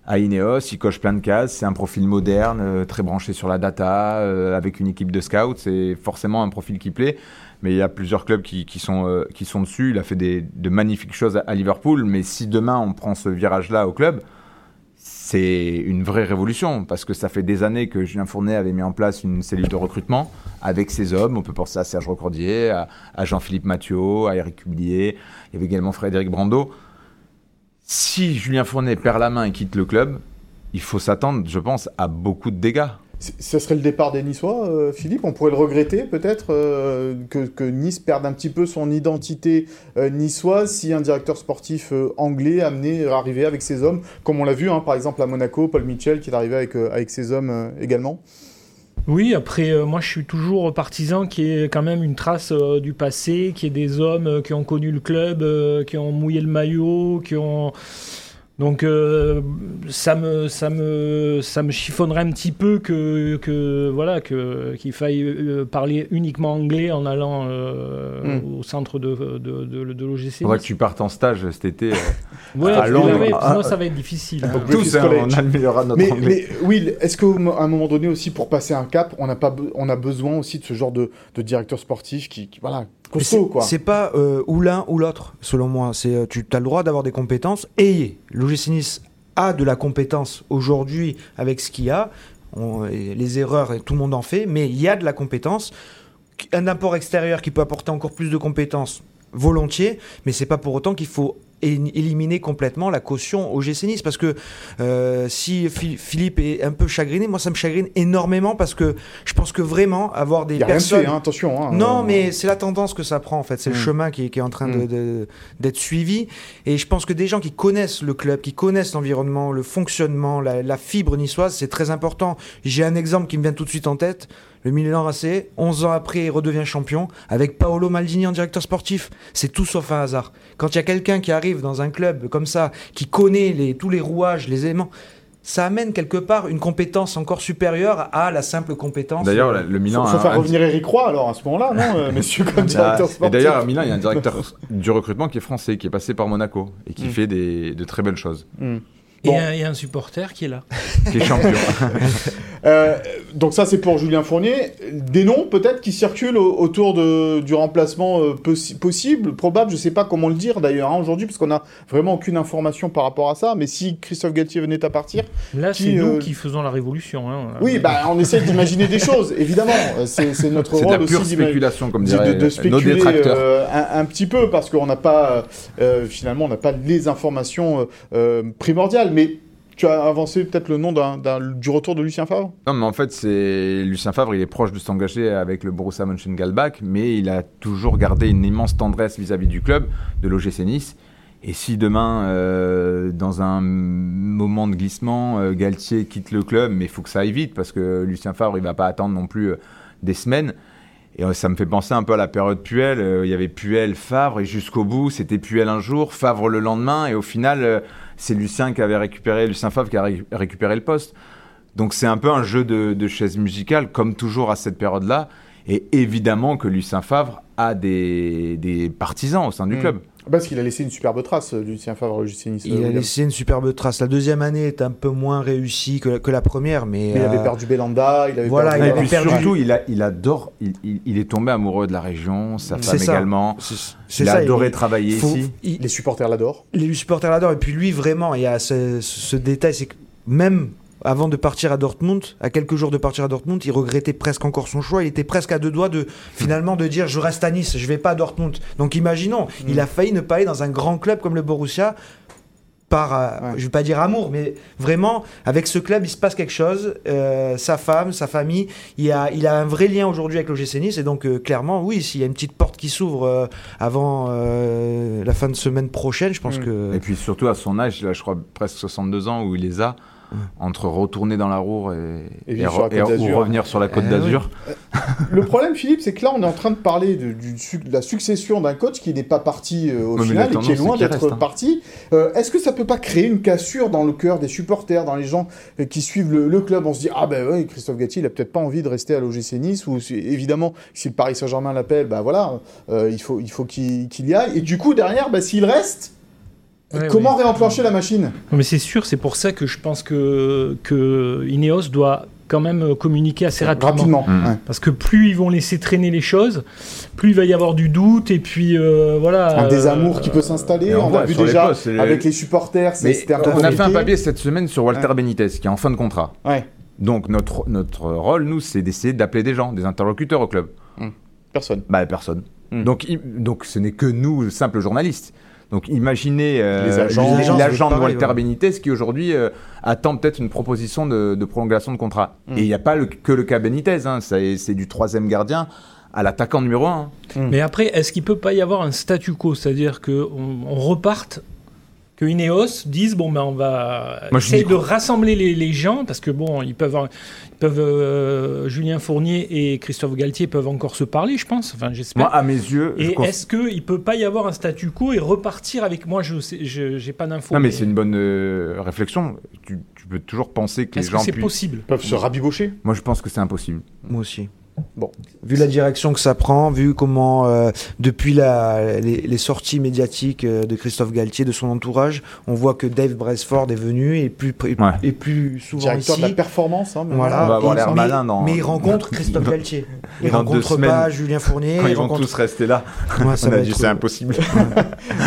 à Ineos, il coche plein de cases, c'est un profil moderne, très branché sur la data, avec une équipe de scouts, c'est forcément un profil qui plaît. Mais il y a plusieurs clubs qui, euh, sont dessus. Il a fait de magnifiques choses à, à Liverpool. Mais si demain on prend ce virage-là au club, c'est une vraie révolution. Parce que ça fait des années que Julien Fournet avait mis en place une cellule de recrutement avec ses hommes. On peut penser à Serge Recordier, à, à Jean-Philippe Mathieu, à Eric Cublier. Il y avait également Frédéric Brando. Si Julien Fournet perd la main et quitte le club, il faut s'attendre, je pense, à beaucoup de dégâts. Ce serait le départ des Niçois, euh, Philippe On pourrait le regretter peut-être euh, que, Nice perde un petit peu son identité euh, niçoise si un directeur sportif anglais amené arriver avec ses hommes, comme on l'a vu hein, par exemple à Monaco, Paul Mitchell qui est arrivé avec, avec ses hommes également. Oui, après, moi je suis toujours partisan qu'il y ait quand même une trace du passé, qu'il y ait des hommes qui ont connu le club, qui ont mouillé le maillot, qui ont donc euh, ça me ça me ça me chiffonnerait un petit peu que, que voilà que qu'il faille euh, parler uniquement anglais en allant euh, hmm. au centre de de, de, de l'OGC. Faudrait que tu partes en stage cet été ouais, à Londres. sinon ça va être difficile. Hein. Tous hein, on améliorera notre mais, anglais. Mais oui, est-ce qu'à un moment donné aussi pour passer un cap, on n'a pas on a besoin aussi de ce genre de, de directeur sportif qui, qui voilà c'est pas euh, ou l'un ou l'autre, selon moi. C'est euh, tu as le droit d'avoir des compétences. Et l'OGC Nice a de la compétence aujourd'hui avec ce qu'il y a. les erreurs, tout le monde en fait, mais il y a de la compétence. Un apport extérieur qui peut apporter encore plus de compétences, volontiers, mais c'est pas pour autant qu'il faut éliminer complètement la caution au GC Nice. Parce que euh, si Philippe est un peu chagriné moi ça me chagrine énormément parce que je pense que vraiment avoir des personnes hein, attention hein, non euh, mais c'est la tendance que ça prend en fait. C'est le mm. chemin qui, est en train mm. d'être suivi. Et je pense que des gens qui connaissent le club qui connaissent l'environnement le fonctionnement la, la fibre niçoise c'est très important. J'ai un exemple qui me vient tout de suite en tête le Milan AC, 11 ans après, il redevient champion avec Paolo Maldini en directeur sportif. C'est tout sauf un hasard. Quand il y a quelqu'un qui arrive dans un club comme ça, qui connaît les, tous les rouages, les éléments, ça amène quelque part une compétence encore supérieure à la simple compétence. D'ailleurs, le Milan. Il faut, faire revenir Eric Roy alors à ce moment-là, non, euh, messieurs, comme directeur sportif. Et d'ailleurs, à Milan, il y a un directeur du recrutement qui est français, qui est passé par Monaco et qui mm. fait des, de très belles choses. Mm. Et il y a un supporter qui est là. qui est champion. Euh, donc ça, c'est pour Julien Fournier. Des noms, peut-être, qui circulent autour de, du remplacement euh, possible, probable, je ne sais pas comment le dire d'ailleurs hein, aujourd'hui, parce qu'on n'a vraiment aucune information par rapport à ça. Mais si Christophe Galtier venait à partir... Là, c'est nous euh, qui faisons la révolution. Hein. Oui, bah, on essaie d'imaginer des choses, évidemment. C'est notre rôle de la pure spéculation, comme dirait de, de spéculer, un, un, petit peu, parce qu'on n'a pas, finalement, on n'a pas les informations primordiales mais tu as avancé peut-être le nom du retour de Lucien Favre? Non, mais en fait, c'est Lucien Favre, il est proche de s'engager avec le Borussia Mönchengladbach, mais il a toujours gardé une immense tendresse vis-à-vis du club, de l'OGC Nice. Et si demain, euh, dans un moment de glissement, euh, Galtier quitte le club, mais il faut que ça aille vite, parce que Lucien Favre, il va pas attendre non plus euh, des semaines. Et ça me fait penser un peu à la période Puel. Il y avait Puel, Favre, et jusqu'au bout, c'était Puel un jour, Favre le lendemain, et au final c'est Lucien qui avait récupéré, Lucien Favre qui a récupéré le poste. Donc c'est un peu un jeu de, de chaises musicales, comme toujours à cette période-là. Et évidemment que Lucien Favre a des, des partisans au sein du mm. club. Parce qu'il a laissé une superbe trace, Lucien Favre, Lucien Nice. Il a laissé une superbe trace. La deuxième année est un peu moins réussie que, que la première, mais. il avait euh, perdu Belanda, il avait voilà, perdu. Il avait perdu... surtout, il, a, il adore. Il, il, est tombé amoureux de la région, sa femme également. il a adoré travailler ici. Les supporters l'adorent. Les supporters l'adorent. Et puis lui, vraiment, il y a ce, ce détail, c'est que même avant de partir à Dortmund, à quelques jours de partir à Dortmund, il regrettait presque encore son choix. Il était presque à deux doigts de finalement de dire je reste à Nice, je vais pas à Dortmund. Donc imaginons, mm. il a failli ne pas aller dans un grand club comme le Borussia par, euh, je vais pas dire amour, mais vraiment, avec ce club, il se passe quelque chose. Euh, sa femme, sa famille, il a, il a un vrai lien aujourd'hui avec l'OGC Nice. Et donc, euh, clairement, oui, s'il y a une petite porte qui s'ouvre avant la fin de semaine prochaine, je pense mm. que. Et puis surtout à son âge, il a, je crois, presque 62 ans, où il les a entre retourner dans la roue et, revenir sur la côte eh d'Azur. Euh, le problème, Philippe, c'est que là, on est en train de parler de, la succession d'un coach qui n'est pas parti euh, au final et qui est loin d'être hein. parti. Euh, est-ce que ça peut pas créer une cassure dans le cœur des supporters, dans les gens qui suivent le, club? On se dit, ah ben oui, Christophe Gatti, il a peut-être pas envie de rester à l'OGC Nice, ou évidemment, si le Paris Saint-Germain l'appelle, ben voilà, il faut qu'il faut qu'il y aille. Et du coup, derrière, ben, s'il reste Comment réenclencher la machine? Mais c'est sûr, c'est pour ça que je pense que, que Ineos doit quand même euh, communiquer assez rapidement. Mmh. Parce que plus ils vont laisser traîner les choses, plus il va y avoir du doute et puis euh, voilà. Un désamour qui peut s'installer. On, a vu déjà avec les supporters. on a fait un papier cette semaine sur Walter Benitez qui est en fin de contrat. Ouais. Donc notre, notre rôle, nous, c'est d'essayer d'appeler des gens, des interlocuteurs au club. Mmh. Personne. Bah personne. Mmh. Donc, donc ce n'est que nous, simples journalistes. Donc imaginez euh, Les agents, les agents, l'agent de Walter ouais. Benitez qui aujourd'hui euh, attend peut-être une proposition de, de prolongation de contrat. Mm. Et il n'y a pas le- que le cas Benitez, hein, c'est du troisième gardien à l'attaquant numéro un. Mais après, est-ce qu'il peut pas y avoir un statu quo? C'est-à-dire qu'on on reparte, que Ineos dise bon, ben on va Moi, essayer de rassembler les, les gens, parce que bon, ils peuvent. Ils peuvent euh, Julien Fournier et Christophe Galtier peuvent encore se parler, je pense. Enfin, Moi, j'espère. à mes yeux, Et est-ce qu'il peut pas y avoir un statu quo et repartir avec moi? Je sais, je- j'ai pas d'infos. non mais c'est une bonne euh, réflexion. Tu, tu peux toujours penser que les que gens c'est possible? Peuvent se rabibocher. Moi, je pense que c'est impossible. Moi aussi. Bon. Vu la direction que ça prend, vu comment, euh, depuis la, les, les sorties médiatiques euh, de Christophe Galtier, de son entourage, on voit que Dave Braceford est venu et plus, pré- Ouais. et plus souvent Directeur ici. de la performance. Hein. Voilà. On va avoir Et- l'air mais, malin dans- mais il rencontre Christophe Galtier. Il rencontre semaines, pas Julien Fournier. Quand il ils vont tous rester là, Ouais, ça on a dit c'est impossible.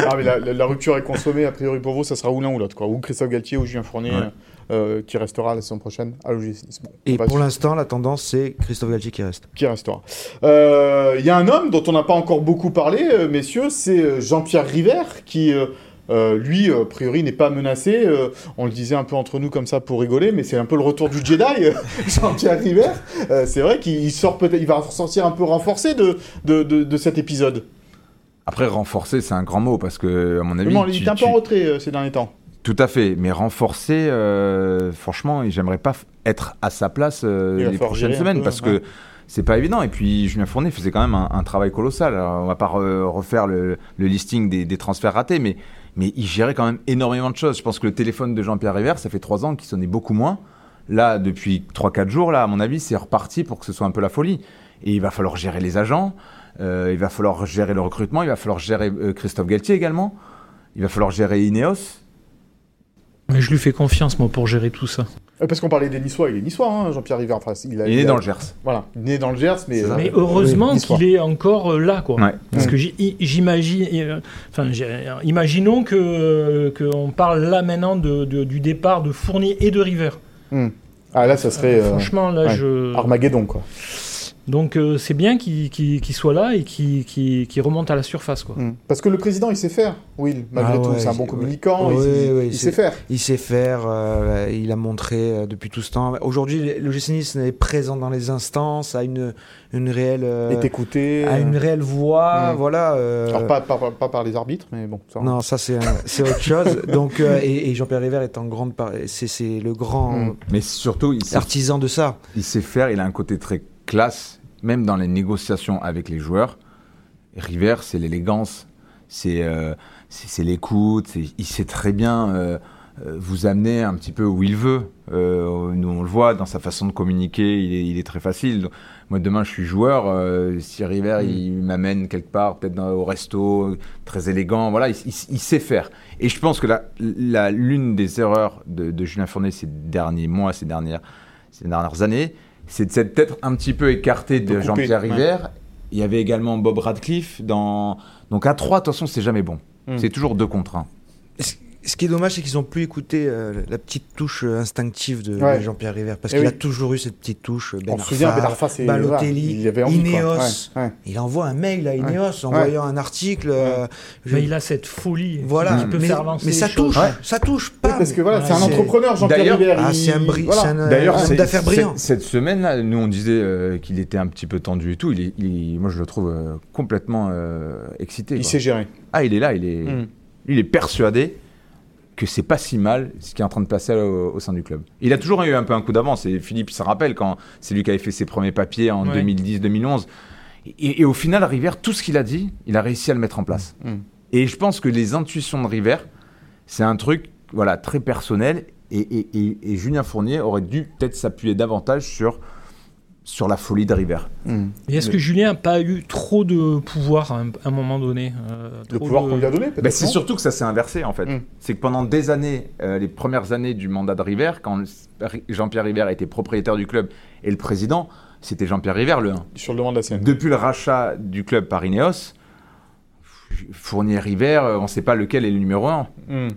Ah, mais la, la- la rupture est consommée, a priori pour vous, ça sera ou l'un ou l'autre. Ou Christophe Galtier ou Julien Fournier, Ouais. Euh, qui restera la saison prochaine à l'OGC Nice. Bon, Et pour l'instant, la tendance, c'est Christophe Galtier qui reste. qui restera. Euh, Il y a un homme dont on n'a pas encore beaucoup parlé, euh, messieurs, c'est Jean-Pierre River, qui, euh, lui, a priori, n'est pas menacé. Euh, on le disait un peu entre nous comme ça pour rigoler, mais c'est un peu le retour du Jedi, Jean-Pierre River. Euh, c'est vrai qu'il il sort peut-être, il va ressortir un peu renforcé de, de, de, de cet épisode. Après, renforcer, c'est un grand mot parce que, à mon avis, il était un peu tu- en retrait euh, ces derniers temps. Tout à fait, mais renforcer, euh, franchement, j'aimerais pas être à sa place euh, les prochaines semaines peu, parce ouais. que c'est pas évident. Et puis Julien Fournier faisait quand même un, un travail colossal. Alors, on va pas re- refaire le, le listing des, des transferts ratés, mais, mais il gérait quand même énormément de choses. Je pense que le téléphone de Jean-Pierre River, ça fait trois ans qu'il sonnait beaucoup moins. Là, depuis 3-4 jours, là, à mon avis, c'est reparti pour que ce soit un peu la folie. Et il va falloir gérer les agents, euh, il va falloir gérer le recrutement, il va falloir gérer euh, Christophe Galtier également, il va falloir gérer Ineos. Mais je lui fais confiance, moi, pour gérer tout ça. Euh, Parce qu'on parlait des Niçois, il est Niçois, hein, Jean-Pierre River. Enfin, il, a- Il est a- dans le Gers. Voilà, il est né dans le Gers, mais. Euh, heureusement oui, qu'il est encore euh, là, quoi. Ouais. Parce Mm. que j'imagine, euh, enfin, imaginons que qu'on parle là maintenant de, de- du départ de Fournier et de River. Ah, là, ça serait. euh, Franchement, là, ouais. je. Armageddon, quoi. Donc euh, c'est bien qu'il soit là et qu'il remonte à la surface, quoi. Mm. Parce que le président, il sait faire, Will, malgré Ah tout. ouais, c'est un bon communicant, Ouais, il, il- ouais, il c'est- sait faire. Il sait faire, euh, il a montré euh, depuis tout ce temps. Aujourd'hui, le GC Nice est présent dans les instances, a une, une réelle, euh, est écouté. a une réelle voix, Mm. voilà. euh, Alors, pas, pas, pas par les arbitres, mais bon. Ça, Non, ça c'est autre chose. Donc, euh, et, et Jean-Pierre River est en grande c'est le grand Mm. Mais surtout, il sait, artisan de ça. il sait faire, il a un côté très classe, même dans les négociations avec les joueurs. River, c'est l'élégance, c'est euh, l'écoute, il sait très bien euh, euh, vous amener un petit peu où il veut. Euh, nous, on le voit dans sa façon de communiquer, il est, il est très facile. Donc, moi, demain, je suis joueur. si River, il m'amène quelque part, peut-être au resto, très élégant, voilà, il, il- il sait faire. Et je pense que la- la- l'une des erreurs de, de Julien Fournier ces derniers mois, ces dernières, ces dernières années, c'est de s'être peut-être un petit peu écarté De de Jean-Pierre ouais. River. Il y avait également Bob Radcliffe dans. Donc à 3, attention, c'est jamais bon. Mm. C'est toujours deux contre un. Ce- qui est dommage, c'est qu'ils n'ont plus écouté euh, la petite touche euh, instinctive de, Ouais. Jean-Pierre River, parce Eh qu'il oui. a toujours eu cette petite touche. Ben On se souvient, Ben Arfa, Arfa. Balotelli, il avait envie. Ineos. Ouais, ouais. Il envoie un mail à Ineos en Ouais. envoyant un article. euh, je- Mais il a cette folie Voilà, qui peut mais, faire avancer mais ça touche, ça touche pas. Oui, parce que voilà, Ouais, c'est un entrepreneur, Jean-Pierre River. Ah, c'est un, bri- voilà. c'est un, D'ailleurs, un homme c'est- d'affaires brillant. Cette, semaine-là, nous on disait euh, qu'il était un petit peu tendu et tout. Il il moi je le trouve complètement excité. Il sait gérer. Ah, il est là, il est, Mm. il est persuadé que c'est pas si mal ce qui est en train de passer au, au sein du club. Il a toujours eu un peu un coup d'avance. Et Philippe, il se rappelle quand c'est lui qui avait fait ses premiers papiers en Ouais. 2010-2011. Et, et au final, River, tout ce qu'il a dit, il a réussi à le mettre en place. Mm. Et je pense que les intuitions de River, c'est un truc voilà, très personnel. Et- et- et Julien Fournier aurait dû peut-être s'appuyer davantage sur, sur la folie de River. Mm. Et est-ce que Julien n'a pas eu trop de pouvoir à un, à un moment donné euh, Le pouvoir de- qu'on lui a donné, peut-être. Bah, c'est surtout que ça s'est inversé en fait. Mm. C'est que pendant des années, euh, les premières années du mandat de River, quand Jean-Pierre River était propriétaire du club et le président, c'était Jean-Pierre River le 1. Sur le demande de la scène. Depuis le rachat du club par Ineos, Fournier River, euh, on ne sait pas lequel est le numéro 1. Mm.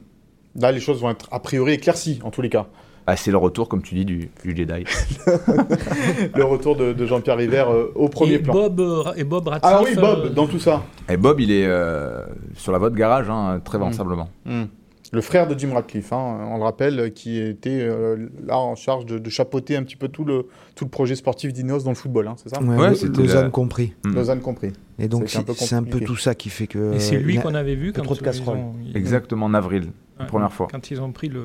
Là, les choses vont être a priori éclaircies, en tous les cas. Ah, c'est le retour, comme tu dis, du, du Jedi. le retour de, de Jean-Pierre River euh, au premier et plan. Bob, euh, et Bob Ratif, Ah oui, Bob, euh, dans tout ça. Et Bob, il est euh, sur la voie de garage, hein, très Mm. avancablement. Hmm. Le frère de Jim Ratcliffe, hein, on le rappelle, qui était euh, là en charge de, de chapeauter un petit peu tout le, tout le projet sportif d'Ineos dans le football, hein, c'est ça Ouais, Ouais, le- c'était Lausanne la- compris. Mm. Lausanne compris. Et donc un c'est un peu tout ça qui fait que. Et c'est lui qu'on avait vu quand trop de ils casseroles. ont- Exactement, en avril, ouais, première fois. Quand ils ont pris le.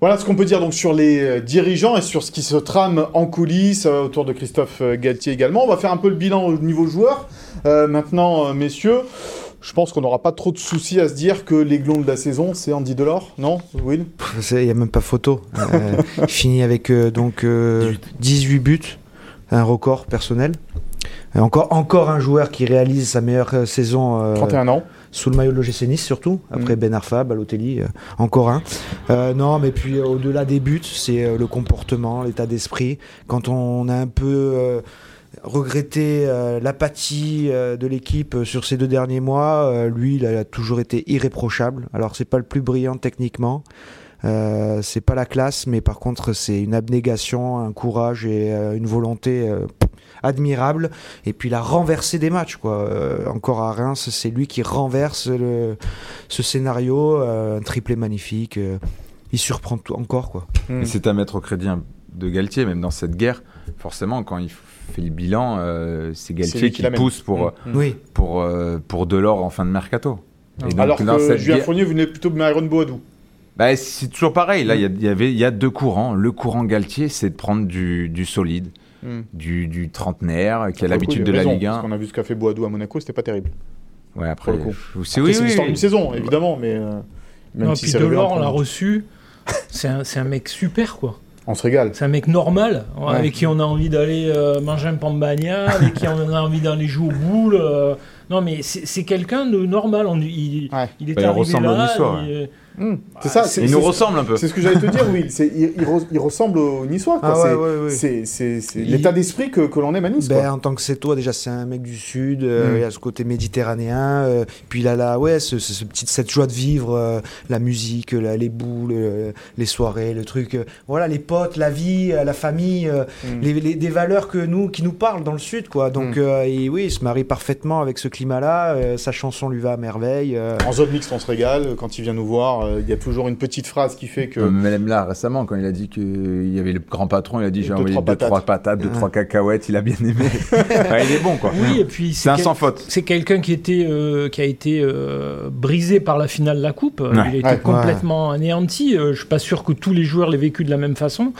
Voilà ce qu'on peut dire donc sur les euh, dirigeants et sur ce qui se trame en coulisses euh, autour de Christophe euh, Galtier également. On va faire un peu le bilan au niveau joueur. Euh, maintenant, messieurs, je pense qu'on n'aura pas trop de soucis à se dire que l'aiglon de la saison, c'est Andy Delors, non Will? Il n'y a même pas photo. Euh, il finit avec euh, donc euh, 18 buts, un record personnel. Et encore, encore un joueur qui réalise sa meilleure saison euh, 31 ans. Sous le maillot de l'OGC Nice surtout. Après Mm. Ben Arfa, Balotelli, euh, encore un. Euh, non, mais puis euh, au-delà des buts, c'est le comportement, l'état d'esprit. Quand on a un peu regretté euh, l'apathie euh, de l'équipe euh, sur ces deux derniers mois, lui, il a toujours été irréprochable. Alors c'est pas le plus brillant techniquement. C'est pas la classe, mais par contre c'est une abnégation, un courage et une volonté admirable. Et puis il a renversé des matchs, quoi. Euh, encore à Reims, c'est lui qui renverse le, ce scénario, euh, un triplé magnifique. euh, il surprend tout encore, quoi. Hmm. Et c'est à mettre au crédit de Galtier, même dans cette guerre. Forcément, quand il fait le bilan, euh, c'est Galtier qui pousse pour, Hmm. Hmm. Pour, euh, pour Delors en fin de mercato. Et donc, Alors dans que cette Julien guerre- Fournier venait plutôt de Myron Boadou. Bah, c'est toujours pareil. Là, il y a- il y, avait, il y a deux courants. Le courant Galtier, c'est de prendre du, du solide, Hmm. du, du trentenaire, qui a l'habitude de la raison, Ligue parce 1. qu'on a vu ce qu'a fait Boadou à Monaco, c'était pas terrible. Ouais, après, pour le coup. c'est Après, oui, c'est oui, l'histoire oui. d'une saison, évidemment, mais euh, même Non, si puis Delors, on l'a reçu. C'est un, c'est un mec super, quoi. On se régale. C'est un mec normal, Ouais. avec qui on a envie d'aller euh, manger un pambagna, avec qui on a envie d'aller jouer aux boules. euh. Non, mais c'est c'est quelqu'un de normal. On, il, Ouais. il est Bah, il arrivé ressemble au. Niçois, il- Hmm. C'est ça, c'est Il nous ressemble un peu. c'est ce que j'allais te dire, Will. C'est- Il, il re- il ressemble au Niçois. Ah ouais, C'est- ouais, ouais. L'état d'esprit que, que l'on aime à Nice. Ben, quoi. en tant que c'est toi, déjà, c'est un mec du Sud, euh, Mm. il a ce côté méditerranéen, euh, puis il a la, ouais, ce, ce- ce petit, cette joie de vivre, euh, la musique, la- les boules, euh, les soirées, le truc, euh, voilà, les potes, la vie, euh, la famille, euh, Mm. les, les- des valeurs que nous, qui nous parlent dans le Sud, quoi. Donc, et oui, il se marie parfaitement avec ce climat-là, euh, sa chanson lui va à merveille. euh, En zone mixte, on se régale. Quand il vient nous voir, euh, il y a toujours une petite phrase qui fait que. Même là, récemment, quand il a dit qu'il y avait le grand patron, il a dit j'ai Deux, envoyé trois deux, patates. trois patates, deux, trois cacahuètes, il a bien aimé. Ouais, il est bon, quoi. Oui, et puis C'est un quel- sans faute. C'est quelqu'un qui était euh, qui a été euh, brisé par la finale de la coupe. Ouais. Il a été Ouais. complètement anéanti. Euh, je suis pas sûr que tous les joueurs l'aient vécu de la même façon.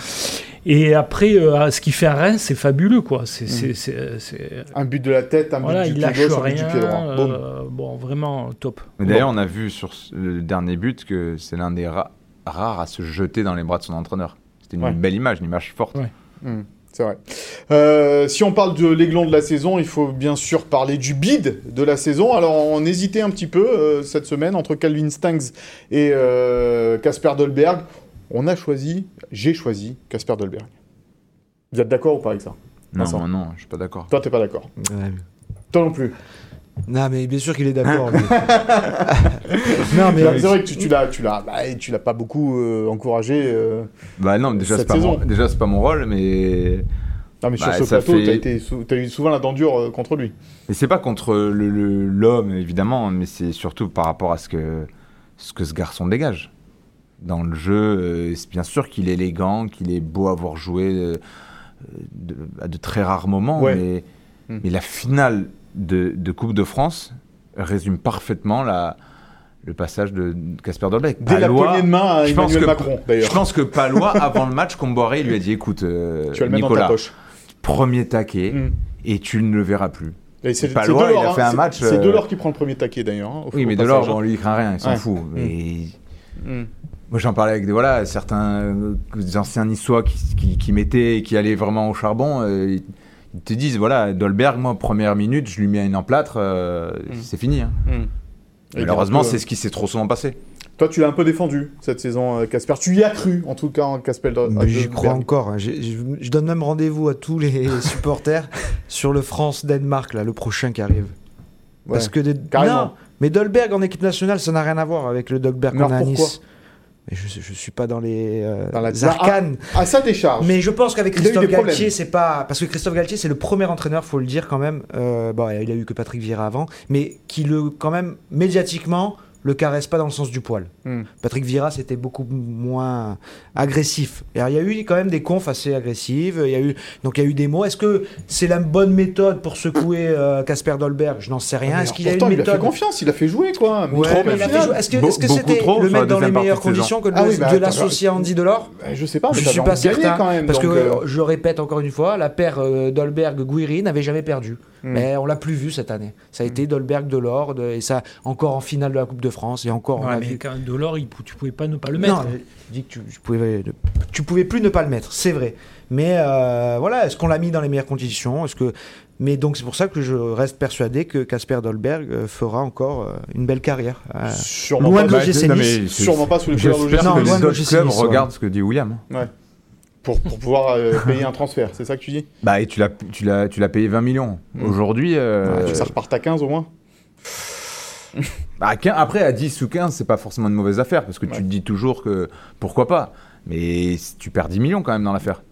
Et après, euh, ce qu'il fait à Reims, c'est fabuleux, quoi. Mm. C'est, c'est, c'est- c'est- Un but de la tête, un voilà, but il du pied gauche, un but du rien. pied droit. Euh, bon, vraiment top. Mais D'ailleurs, on a vu sur le dernier but que c'est l'un des ra- rares à se jeter dans les bras de son entraîneur. C'était une Ouais. belle image, une image forte. Ouais. Hmm, c'est vrai. Euh, si on parle de l'aiglon de la saison, il faut bien sûr parler du bid de la saison. Alors, on hésitait un petit peu euh, cette semaine entre Calvin Stangs et euh, Casper Dolberg. On a choisi, j'ai choisi Casper Dolberg. Vous êtes d'accord ou pas avec ça? Non, moi, non, je suis pas d'accord. Toi, t'es pas d'accord. ouais. Toi non plus. Non, mais bien sûr qu'il est d'accord. lui. non, mais C'est vrai que tu, tu l'as, tu l'as, bah, tu l'as pas beaucoup euh, encouragé. euh. Bah non, déjà, c'est pas, mon... déjà, c'est pas mon rôle, mais. Non, mais sur Bah, ce ça plateau, fait- t'as, été sou- t'as eu souvent la dent dure euh, contre lui. Et c'est pas contre le- le- l'homme, évidemment, mais c'est surtout par rapport à ce que ce, que ce garçon dégage. Dans le jeu, euh, c'est bien sûr qu'il est élégant, qu'il est beau à avoir joué euh, de- à de très rares moments, Ouais. mais, Hmm. mais la finale de, de Coupe de France résume parfaitement la, le passage de Casper Dolbeck. Dès la Palois- poignée de main à je Emmanuel que- Macron, Je d'ailleurs. pense que Palois, avant le match, Comboiré lui a dit écoute, euh, Tu Nicolas, poche. premier taquet, Hmm. et tu ne le verras plus. C'est, loin, Delors, il a fait hein, un c'est- match, C'est euh, Delors qui prend le premier taquet d'ailleurs. hein, Oui, mais Delors, hein. on lui craint rien, il s'en Ouais. fout. Mm. Et Hmm. moi, j'en parlais avec des, voilà, certains des anciens niçois qui, qui, qui mettaient, qui allaient vraiment au charbon. euh, ils, te disent, voilà, Dolberg, moi, première minute, je lui mets une emplâtre, euh, Mm. c'est fini. hein. Et Malheureusement, donc, euh, c'est ce qui s'est trop souvent passé. Toi, tu l'as un peu défendu cette saison, Casper. Tu y as cru, en tout cas, en Casper. J'y crois Berg. encore. hein. Je, je donne même rendez-vous à tous les supporters sur le France-Danemark, là, le prochain qui arrive. Ouais. Parce que des... Carrément. Non, mais Dolberg en équipe nationale, ça n'a rien à voir avec le Dolberg Mais qu'on a à Nice. Et je, je suis pas dans les, euh, Dans la- arcanes. À sa décharge. Mais je pense qu'avec Christophe. Galtier, c'est pas parce que Christophe Galtier, c'est le premier entraîneur, faut le dire quand même. Euh, bon, il a eu que Patrick Vieira avant, mais qui le quand même médiatiquement le caresse pas dans le sens du poil. Hmm. Patrick Vieira, c'était beaucoup moins agressif. Il y a eu quand même des confs assez agressives. Il y a eu donc il y a eu des mots. Est-ce que c'est la bonne méthode pour secouer euh, Casper Dolberg? Je n'en sais rien. Mais Est-ce qu'il a une il a fait confiance, il a fait jouer quoi. Ouais, Est-ce que c'était le mettre dans les meilleures conditions que de, Ah oui, bah, de l'associer à Andy Delors? Euh, Je sais pas, mais Je suis pas certain quand même. parce que euh, je répète encore une fois, la paire euh, Dolberg-Guiri n'avait jamais perdu. Hmm. Mais on l'a plus vu cette année. Ça a été Dolberg de l'or et ça encore en finale de la Coupe de France et encore on Ouais, a mais vu. quand Delors, il, tu pouvais pas ne pas le Non, mettre. je dis que tu, tu pouvais, tu pouvais plus ne pas le mettre, c'est vrai. Mais euh, voilà, est-ce qu'on l'a mis dans les meilleures conditions? Est-ce que mais donc c'est pour ça que je reste persuadé que Casper Dolberg euh, fera encore euh, une belle carrière. Euh, sûrement loin pas, de Bah, l'OGC non, Nice. sûrement pas sous les couleurs de Non, l'OGC Nice, ouais. regardent ce que dit William. Pour, pour pouvoir euh, payer un transfert, c'est ça que tu dis? Bah, et tu l'as, tu l'as, tu l'as payé 20 millions. Mm. Aujourd'hui, euh, Que Ça reparte à 15 au moins? Bah, à 15 après à 10 ou 15, c'est pas forcément une mauvaise affaire parce que Ouais. tu te dis toujours que pourquoi pas. Mais tu perds 10 millions quand même dans l'affaire.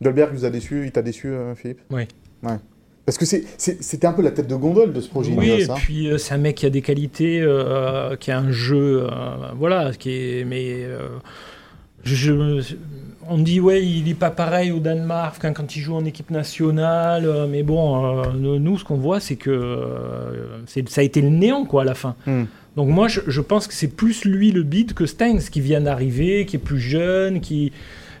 Dolberg vous a déçu, il t'a déçu, euh, Philippe? Oui. Ouais. Parce que c'était un peu la tête de gondole de ce projet Oui, Ineos, et hein. puis euh, c'est un mec qui a des qualités, euh, qui a un jeu, euh, voilà, qui est, mais euh, je, je- on dit ouais, il est pas pareil au Danemark quand, quand il joue en équipe nationale, euh, mais bon, euh, nous, ce qu'on voit, c'est que euh, c'est- ça a été le néant quoi à la fin. Hmm. Donc moi, je, je pense que c'est plus lui le bid que Steins qui vient d'arriver, qui est plus jeune, qui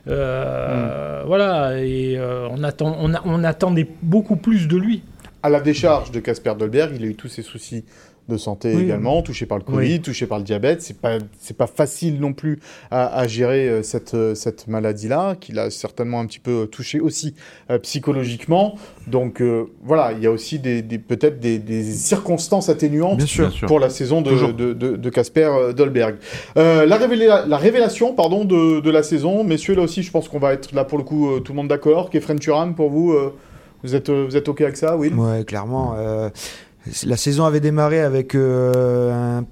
euh, voilà, et euh, on attend, on, a- on attendait beaucoup plus de lui. À la décharge de Casper Dolberg, il a eu tous ses soucis de santé Oui. également, touché par le Covid, Oui. touché par le diabète. C'est pas c'est pas facile non plus à, à gérer euh, cette euh, cette maladie-là, qui l'a certainement un petit peu touché aussi euh, psychologiquement. Donc euh, voilà, il y a aussi des, des- peut-être des, des circonstances atténuantes Bien sûr. Bien sûr. pour la saison de, de, de, de Casper euh, Dolberg. Euh, la, révéla- la révélation pardon, de, de la saison, messieurs, là aussi, je pense qu'on va être là pour le coup euh, tout le monde d'accord. Kefren Turam, pour vous, euh, vous, êtes, euh, vous êtes OK avec ça, Will? Ouais, clairement. euh, la saison avait démarré avec euh, un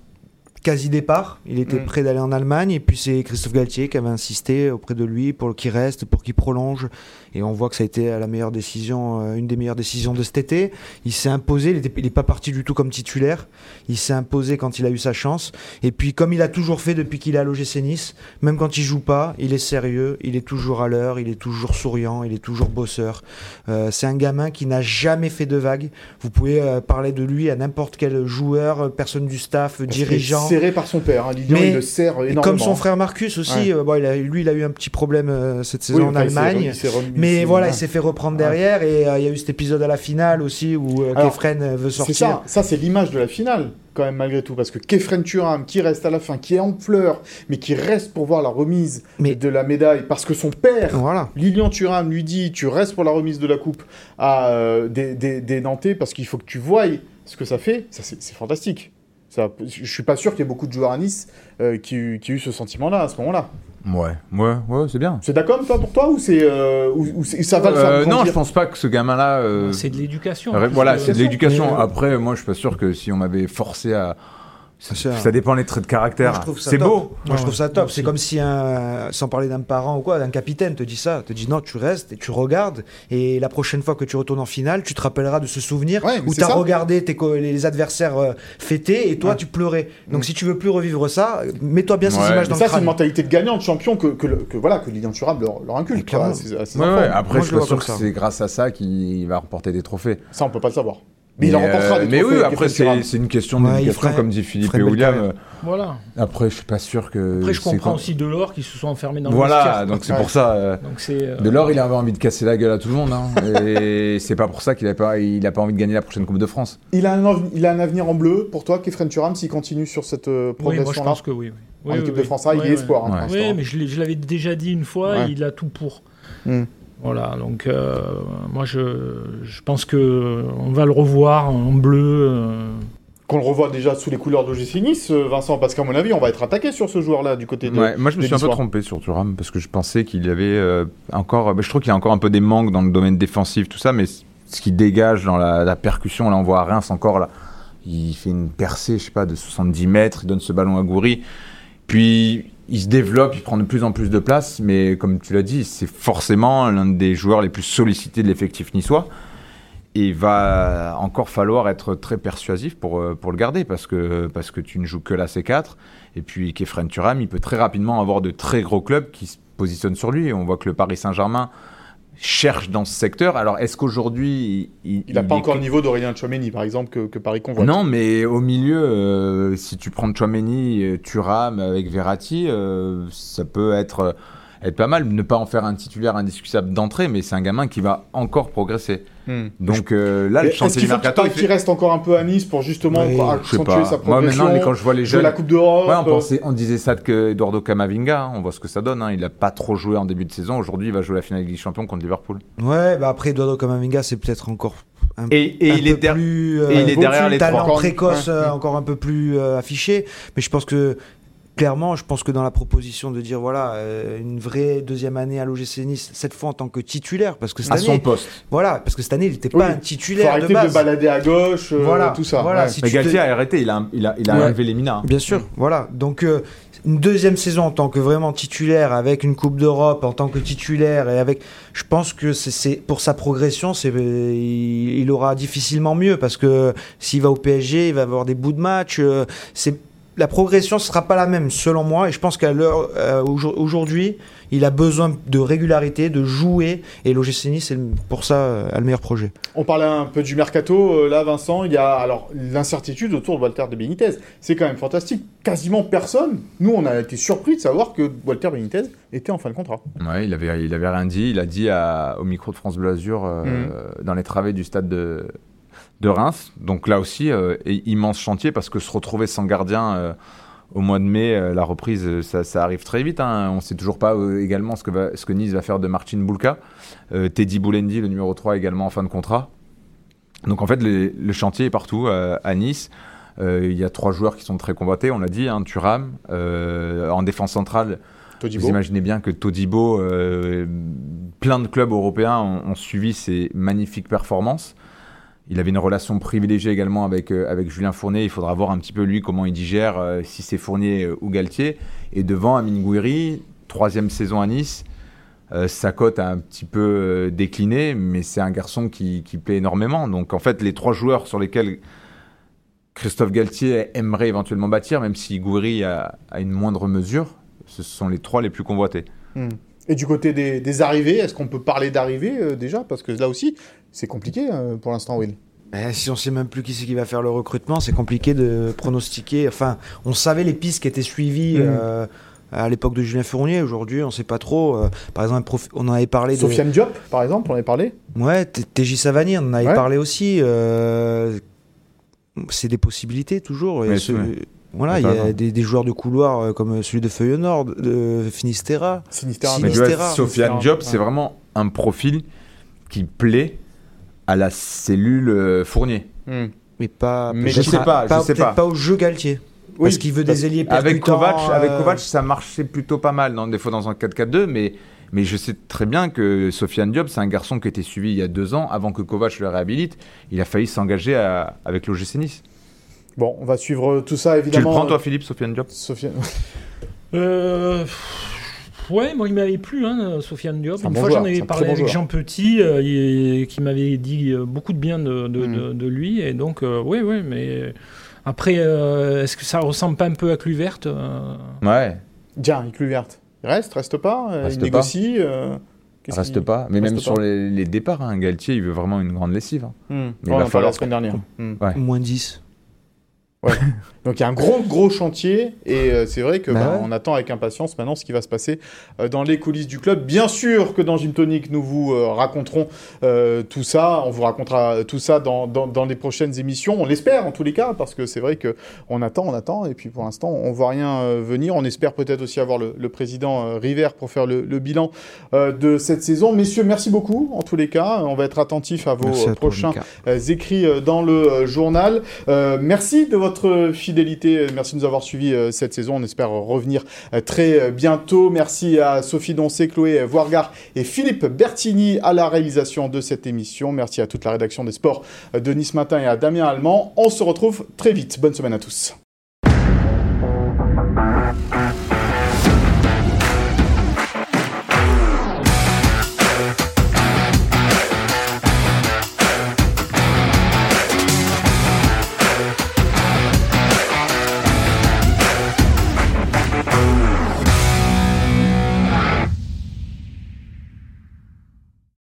quasi départ. Il était Mm. prêt d'aller en Allemagne et puis c'est Christophe Galtier qui avait insisté auprès de lui pour qu'il reste, pour qu'il prolonge. Et on voit que ça a été la meilleure décision, euh, une des meilleures décisions de cet été. Il s'est imposé. Il n'est pas parti du tout comme titulaire. Il s'est imposé quand il a eu sa chance. Et puis comme il a toujours fait depuis qu'il est à l'OGC Nice, même quand il joue pas, il est sérieux, il est toujours à l'heure, il est toujours souriant, il est toujours bosseur. Euh, c'est un gamin qui n'a jamais fait de vagues. Vous pouvez euh, parler de lui à n'importe quel joueur, euh, personne du staff, Parce dirigeant. Serré par son père. Hein. Lilian, Mais- il le énormément. comme son frère Marcus aussi, Ouais. euh, bon, il a- lui, il a eu un petit problème euh, cette saison Oui, en Allemagne. Mais voilà, il s'est fait reprendre derrière et euh, il y a eu cet épisode à la finale aussi où Kefren veut sortir. ça, ça c'est l'image de la finale, quand même, malgré tout. Parce que Kefren Turam, qui reste à la fin, qui est en pleurs, mais qui reste pour voir la remise Mais- de la médaille, parce que son père, Voilà. Lilian Thuram, lui dit Tu restes pour la remise de la coupe à euh, des, des- des Nantais, parce qu'il faut que tu voies ce que ça fait. Ça, c'est fantastique. Ça, je suis pas sûr qu'il y ait beaucoup de joueurs à Nice euh, qui, qui aient eu ce sentiment-là à ce moment-là. Ouais, ouais, ouais, c'est bien. C'est d'accord toi pour toi ou c'est euh, ou, ça va le faire Euh, non, je pense pas que ce gamin-là. euh, C'est de l'éducation. voilà, c'est de l'éducation. Après, moi, je suis pas sûr que si on m'avait forcé à. Ça, Ça- ça dépend des traits de caractère. Ça C'est beau. Moi, je trouve ça top. C'est comme si un, sans parler d'un parent ou quoi, d'un capitaine te dit ça, te dit non, tu restes et tu regardes. Et la prochaine fois que tu retournes en finale, tu te rappelleras de ce souvenir Ouais, où tu as ça. regardé tes les adversaires euh, fêter et toi Ouais. tu pleurais. Donc Mm. si tu veux plus revivre ça, mets-toi bien ces images Mais dans ça, le c'est une mentalité de gagnant, de champion que, que, voilà que Thuram leur, leur quoi, à ses- à ses Après, Moi, je suis sûr que ça. c'est grâce à ça qu'il va remporter des trophées. Ça, on peut pas le savoir. Mais, il en remportera euh, des Mais oui, après, c'est une question d'éducation, ferait- comme dit Philippe et William. Voilà. Après, je suis pas sûr que. Après, je comprends aussi Delors qui se sont enfermés dans le Voilà, donc c'est Ouais. pour ça. euh, euh, Delors, il avait envie de casser la gueule à tout le monde. hein. et c'est pas pour ça qu'il a pas, il a pas envie de gagner la prochaine Coupe de France. Il a, un, il a un avenir en bleu pour toi, Kefren Thuram, s'il continue sur cette euh, Oui, moi je progression-là pense que oui. oui. en Oui, équipe oui, de oui. France. Il est ouais. espoir hein. Oui, mais je l'avais déjà dit une fois, il a tout pour. Hmm. Voilà, donc euh, moi je, je pense que on va le revoir en bleu. euh, Qu'on le revoit déjà sous les couleurs d'OGC Nice, euh, Vincent, parce qu'à mon avis, on va être attaqué sur ce joueur-là du côté de. Ouais, moi, je me suis un peu trompé sur Thuram parce que je pensais qu'il y avait euh, encore. bah, je trouve qu'il y a encore un peu des manques dans le domaine défensif, tout ça, mais ce qui dégage dans la, la percussion, là, on voit à Reims encore là. Il fait une percée, je sais pas, de 70 mètres, il donne ce ballon à Goury. Puis il se développe, il prend de plus en plus de place, mais comme tu l'as dit, c'est forcément l'un des joueurs les plus sollicités de l'effectif niçois. Et il va encore falloir être très persuasif pour, euh, pour le garder parce que, parce que tu ne joues que la C4. Et puis Kefren Turam, il peut très rapidement avoir de très gros clubs qui se positionnent sur lui. On voit que le Paris Saint-Germain cherche dans ce secteur. Alors, est-ce qu'aujourd'hui... Il n'a pas encore le niveau d'Aurélien Tchouameni, par exemple, que, que Paris convoite. Non, mais au milieu, euh, si tu prends Chouameni, euh, Thuram avec Verratti, euh, ça peut être, euh, être pas mal. Ne pas en faire un titulaire indiscutable d'entrée, mais c'est un gamin qui va encore progresser. Hmm. Donc euh, là, Mais le chantier du mercato, il qu'il reste encore un peu à Nice pour justement accentuer sa Moi progression maintenant, mais quand je vois les jeunes, la Coupe d'Europe Ouais, on, euh, pensait, on disait ça que Eduardo Camavinga, hein, on voit ce que ça donne. hein. Il n'a pas trop joué en début de saison. Aujourd'hui, il va jouer la finale de des Champions contre Liverpool. Ouais, bah après, Eduardo Camavinga, c'est peut-être encore un, Et, et un il, peu est der- plus, et il est euh, derrière les talent trois. précoce Ouais. euh, encore un peu plus euh, affiché. Mais je pense que clairement, je pense que dans la proposition de dire voilà euh, une vraie deuxième année à l'OGC Nice, cette fois en tant que titulaire, parce que cette à son année, poste. voilà, parce que cette année, il n'était Oui. pas un faut titulaire arrêter de de, base. balader à gauche, euh, Voilà, tout ça. voilà, ouais. si Mais Galtier a arrêté, il a, il a, il a Ouais. enlevé les minas. Bien sûr, voilà. Donc euh, une deuxième saison en tant que vraiment titulaire, avec une Coupe d'Europe en tant que titulaire et avec, je pense que c'est- c'est pour sa progression, c'est il, il aura difficilement mieux parce que s'il va au PSG, il va avoir des bouts de match. euh, c'est la progression ne sera pas la même selon moi et je pense qu'à l'heure euh, aujourd- aujourd'hui, il a besoin de régularité, de jouer et l'OGC Nice, c'est pour ça euh, a le meilleur projet. On parlait un peu du mercato, euh, là Vincent, il y a alors l'incertitude autour de Walter de Benitez. C'est quand même fantastique. Quasiment personne, nous on a été surpris de savoir que Walter Benitez était en fin de contrat. Ouais, il avait, il avait rien dit. Il a dit à- au micro de France Bleu Azur euh, Mhm. dans les travaux du stade de, de Reims. Donc là aussi, euh, immense chantier parce que se retrouver sans gardien euh, au mois de mai, euh, la reprise, ça, ça arrive très vite. hein. On ne sait toujours pas également ce que, va- ce que Nice va faire de Martin Boulka. Teddy Boulendi, le numéro 3, également en fin de contrat. Donc en fait, les- le chantier est partout à Nice. Il y a trois joueurs qui sont très combattés, on l'a dit, hein, Thuram. En défense centrale, Todibo. vous imaginez bien que Todibo, plein de clubs européens ont, ont suivi ses magnifiques performances. Il avait une relation privilégiée également avec, euh, avec Julien Fournier. Il faudra voir un petit peu lui comment il digère, euh, si c'est Fournier euh, ou Galtier. Et devant Amine Gouiri, troisième saison à Nice. sa cote a un petit peu décliné, mais c'est un garçon qui, plaît énormément. Donc en fait, les trois joueurs sur lesquels Christophe Galtier aimerait éventuellement bâtir, même si Gouiri a, a une moindre mesure, ce sont les trois les plus convoités. Hmm. Et du côté des, des arrivées, est-ce qu'on peut parler d'arrivées euh, déjà? Parce que là aussi, c'est compliqué euh, pour l'instant, Will. Eh, si on sait même plus qui c'est qui va faire le recrutement, c'est compliqué de pronostiquer. Enfin, on savait les pistes qui étaient suivies Mhm. euh, à l'époque de Julien Fournier. Aujourd'hui, on sait pas trop. Euh, par exemple, on en avait parlé de. Sofiane Diop, par exemple, on en avait parlé? Ouais, TJ Savani, on en avait Ouais. parlé aussi. euh, C'est des possibilités toujours. Et ce-. Voilà, il y a des, des joueurs de couloir euh, comme celui de Feyenoord, de Finistera. Sinistère. Si, Mais mais tu vois, Sinistera. Sofiane Diop, c'est vraiment un profil qui plaît à la cellule euh, Fournier. Hmm. Mais pas. Mais je sais pas, je sais pas. pas au jeu Galtier. Oui, parce qu'il veut parce- des ailiers Avec. Kovac, avec euh, Kovac, ça marchait plutôt pas mal, non, des fois dans un 4-4-2, mais, mais je sais très bien que Sofiane Diop, c'est un garçon qui a été suivi il y a deux ans, avant que Kovac le réhabilite. Il a failli s'engager avec l'OGC Nice. Bon, on va suivre tout ça, Tu le évidemment. prends, toi, Philippe, Sofiane Diop Sofiane... Euh, ouais, moi il m'avait plu, hein, Sofiane Diop. Une bon fois j'en avais parlé bon avec joueur. Jean Petit, euh, il- qui m'avait dit euh, beaucoup de bien de, de, Mm. de- de lui. Et donc, euh, oui, oui, mais après, euh, est-ce que ça ressemble pas un peu à Cluvert euh, Ouais, Tiens, il Cluvert. Il reste, reste pas euh, Reste Il pas. négocie euh, reste pas. Mais reste même pas. sur les, les départs, hein, Galtier, il veut vraiment une grande lessive. hein. Mais Ouais, il on va en parlait falloir- la semaine dernière. Ouais. Moins 10. Donc il y a un gros gros chantier et euh, c'est vrai que Bah bah, ouais. on attend avec impatience maintenant ce qui va se passer euh, dans les coulisses du club. Bien sûr que dans Gym Tonic nous vous euh, raconterons tout ça, on vous racontera tout ça dans, dans, dans les prochaines émissions. On l'espère en tous les cas parce que c'est vrai que on attend, on attend et puis pour l'instant on voit rien venir. On espère peut-être aussi avoir le, le président River pour faire le, le bilan de cette saison. Messieurs, merci beaucoup en tous les cas. On va être attentif à vos à prochains écrits dans le journal. Merci de votre fidélité. Euh, merci de nous avoir suivis euh, cette saison. On espère revenir euh, très bientôt. Merci à Sophie Doncé, Chloé Voirgard et Philippe Bertini à la réalisation de cette émission. Merci à toute la rédaction des sports de Nice Matin et à Damien Allemand. On se retrouve très vite. Bonne semaine à tous.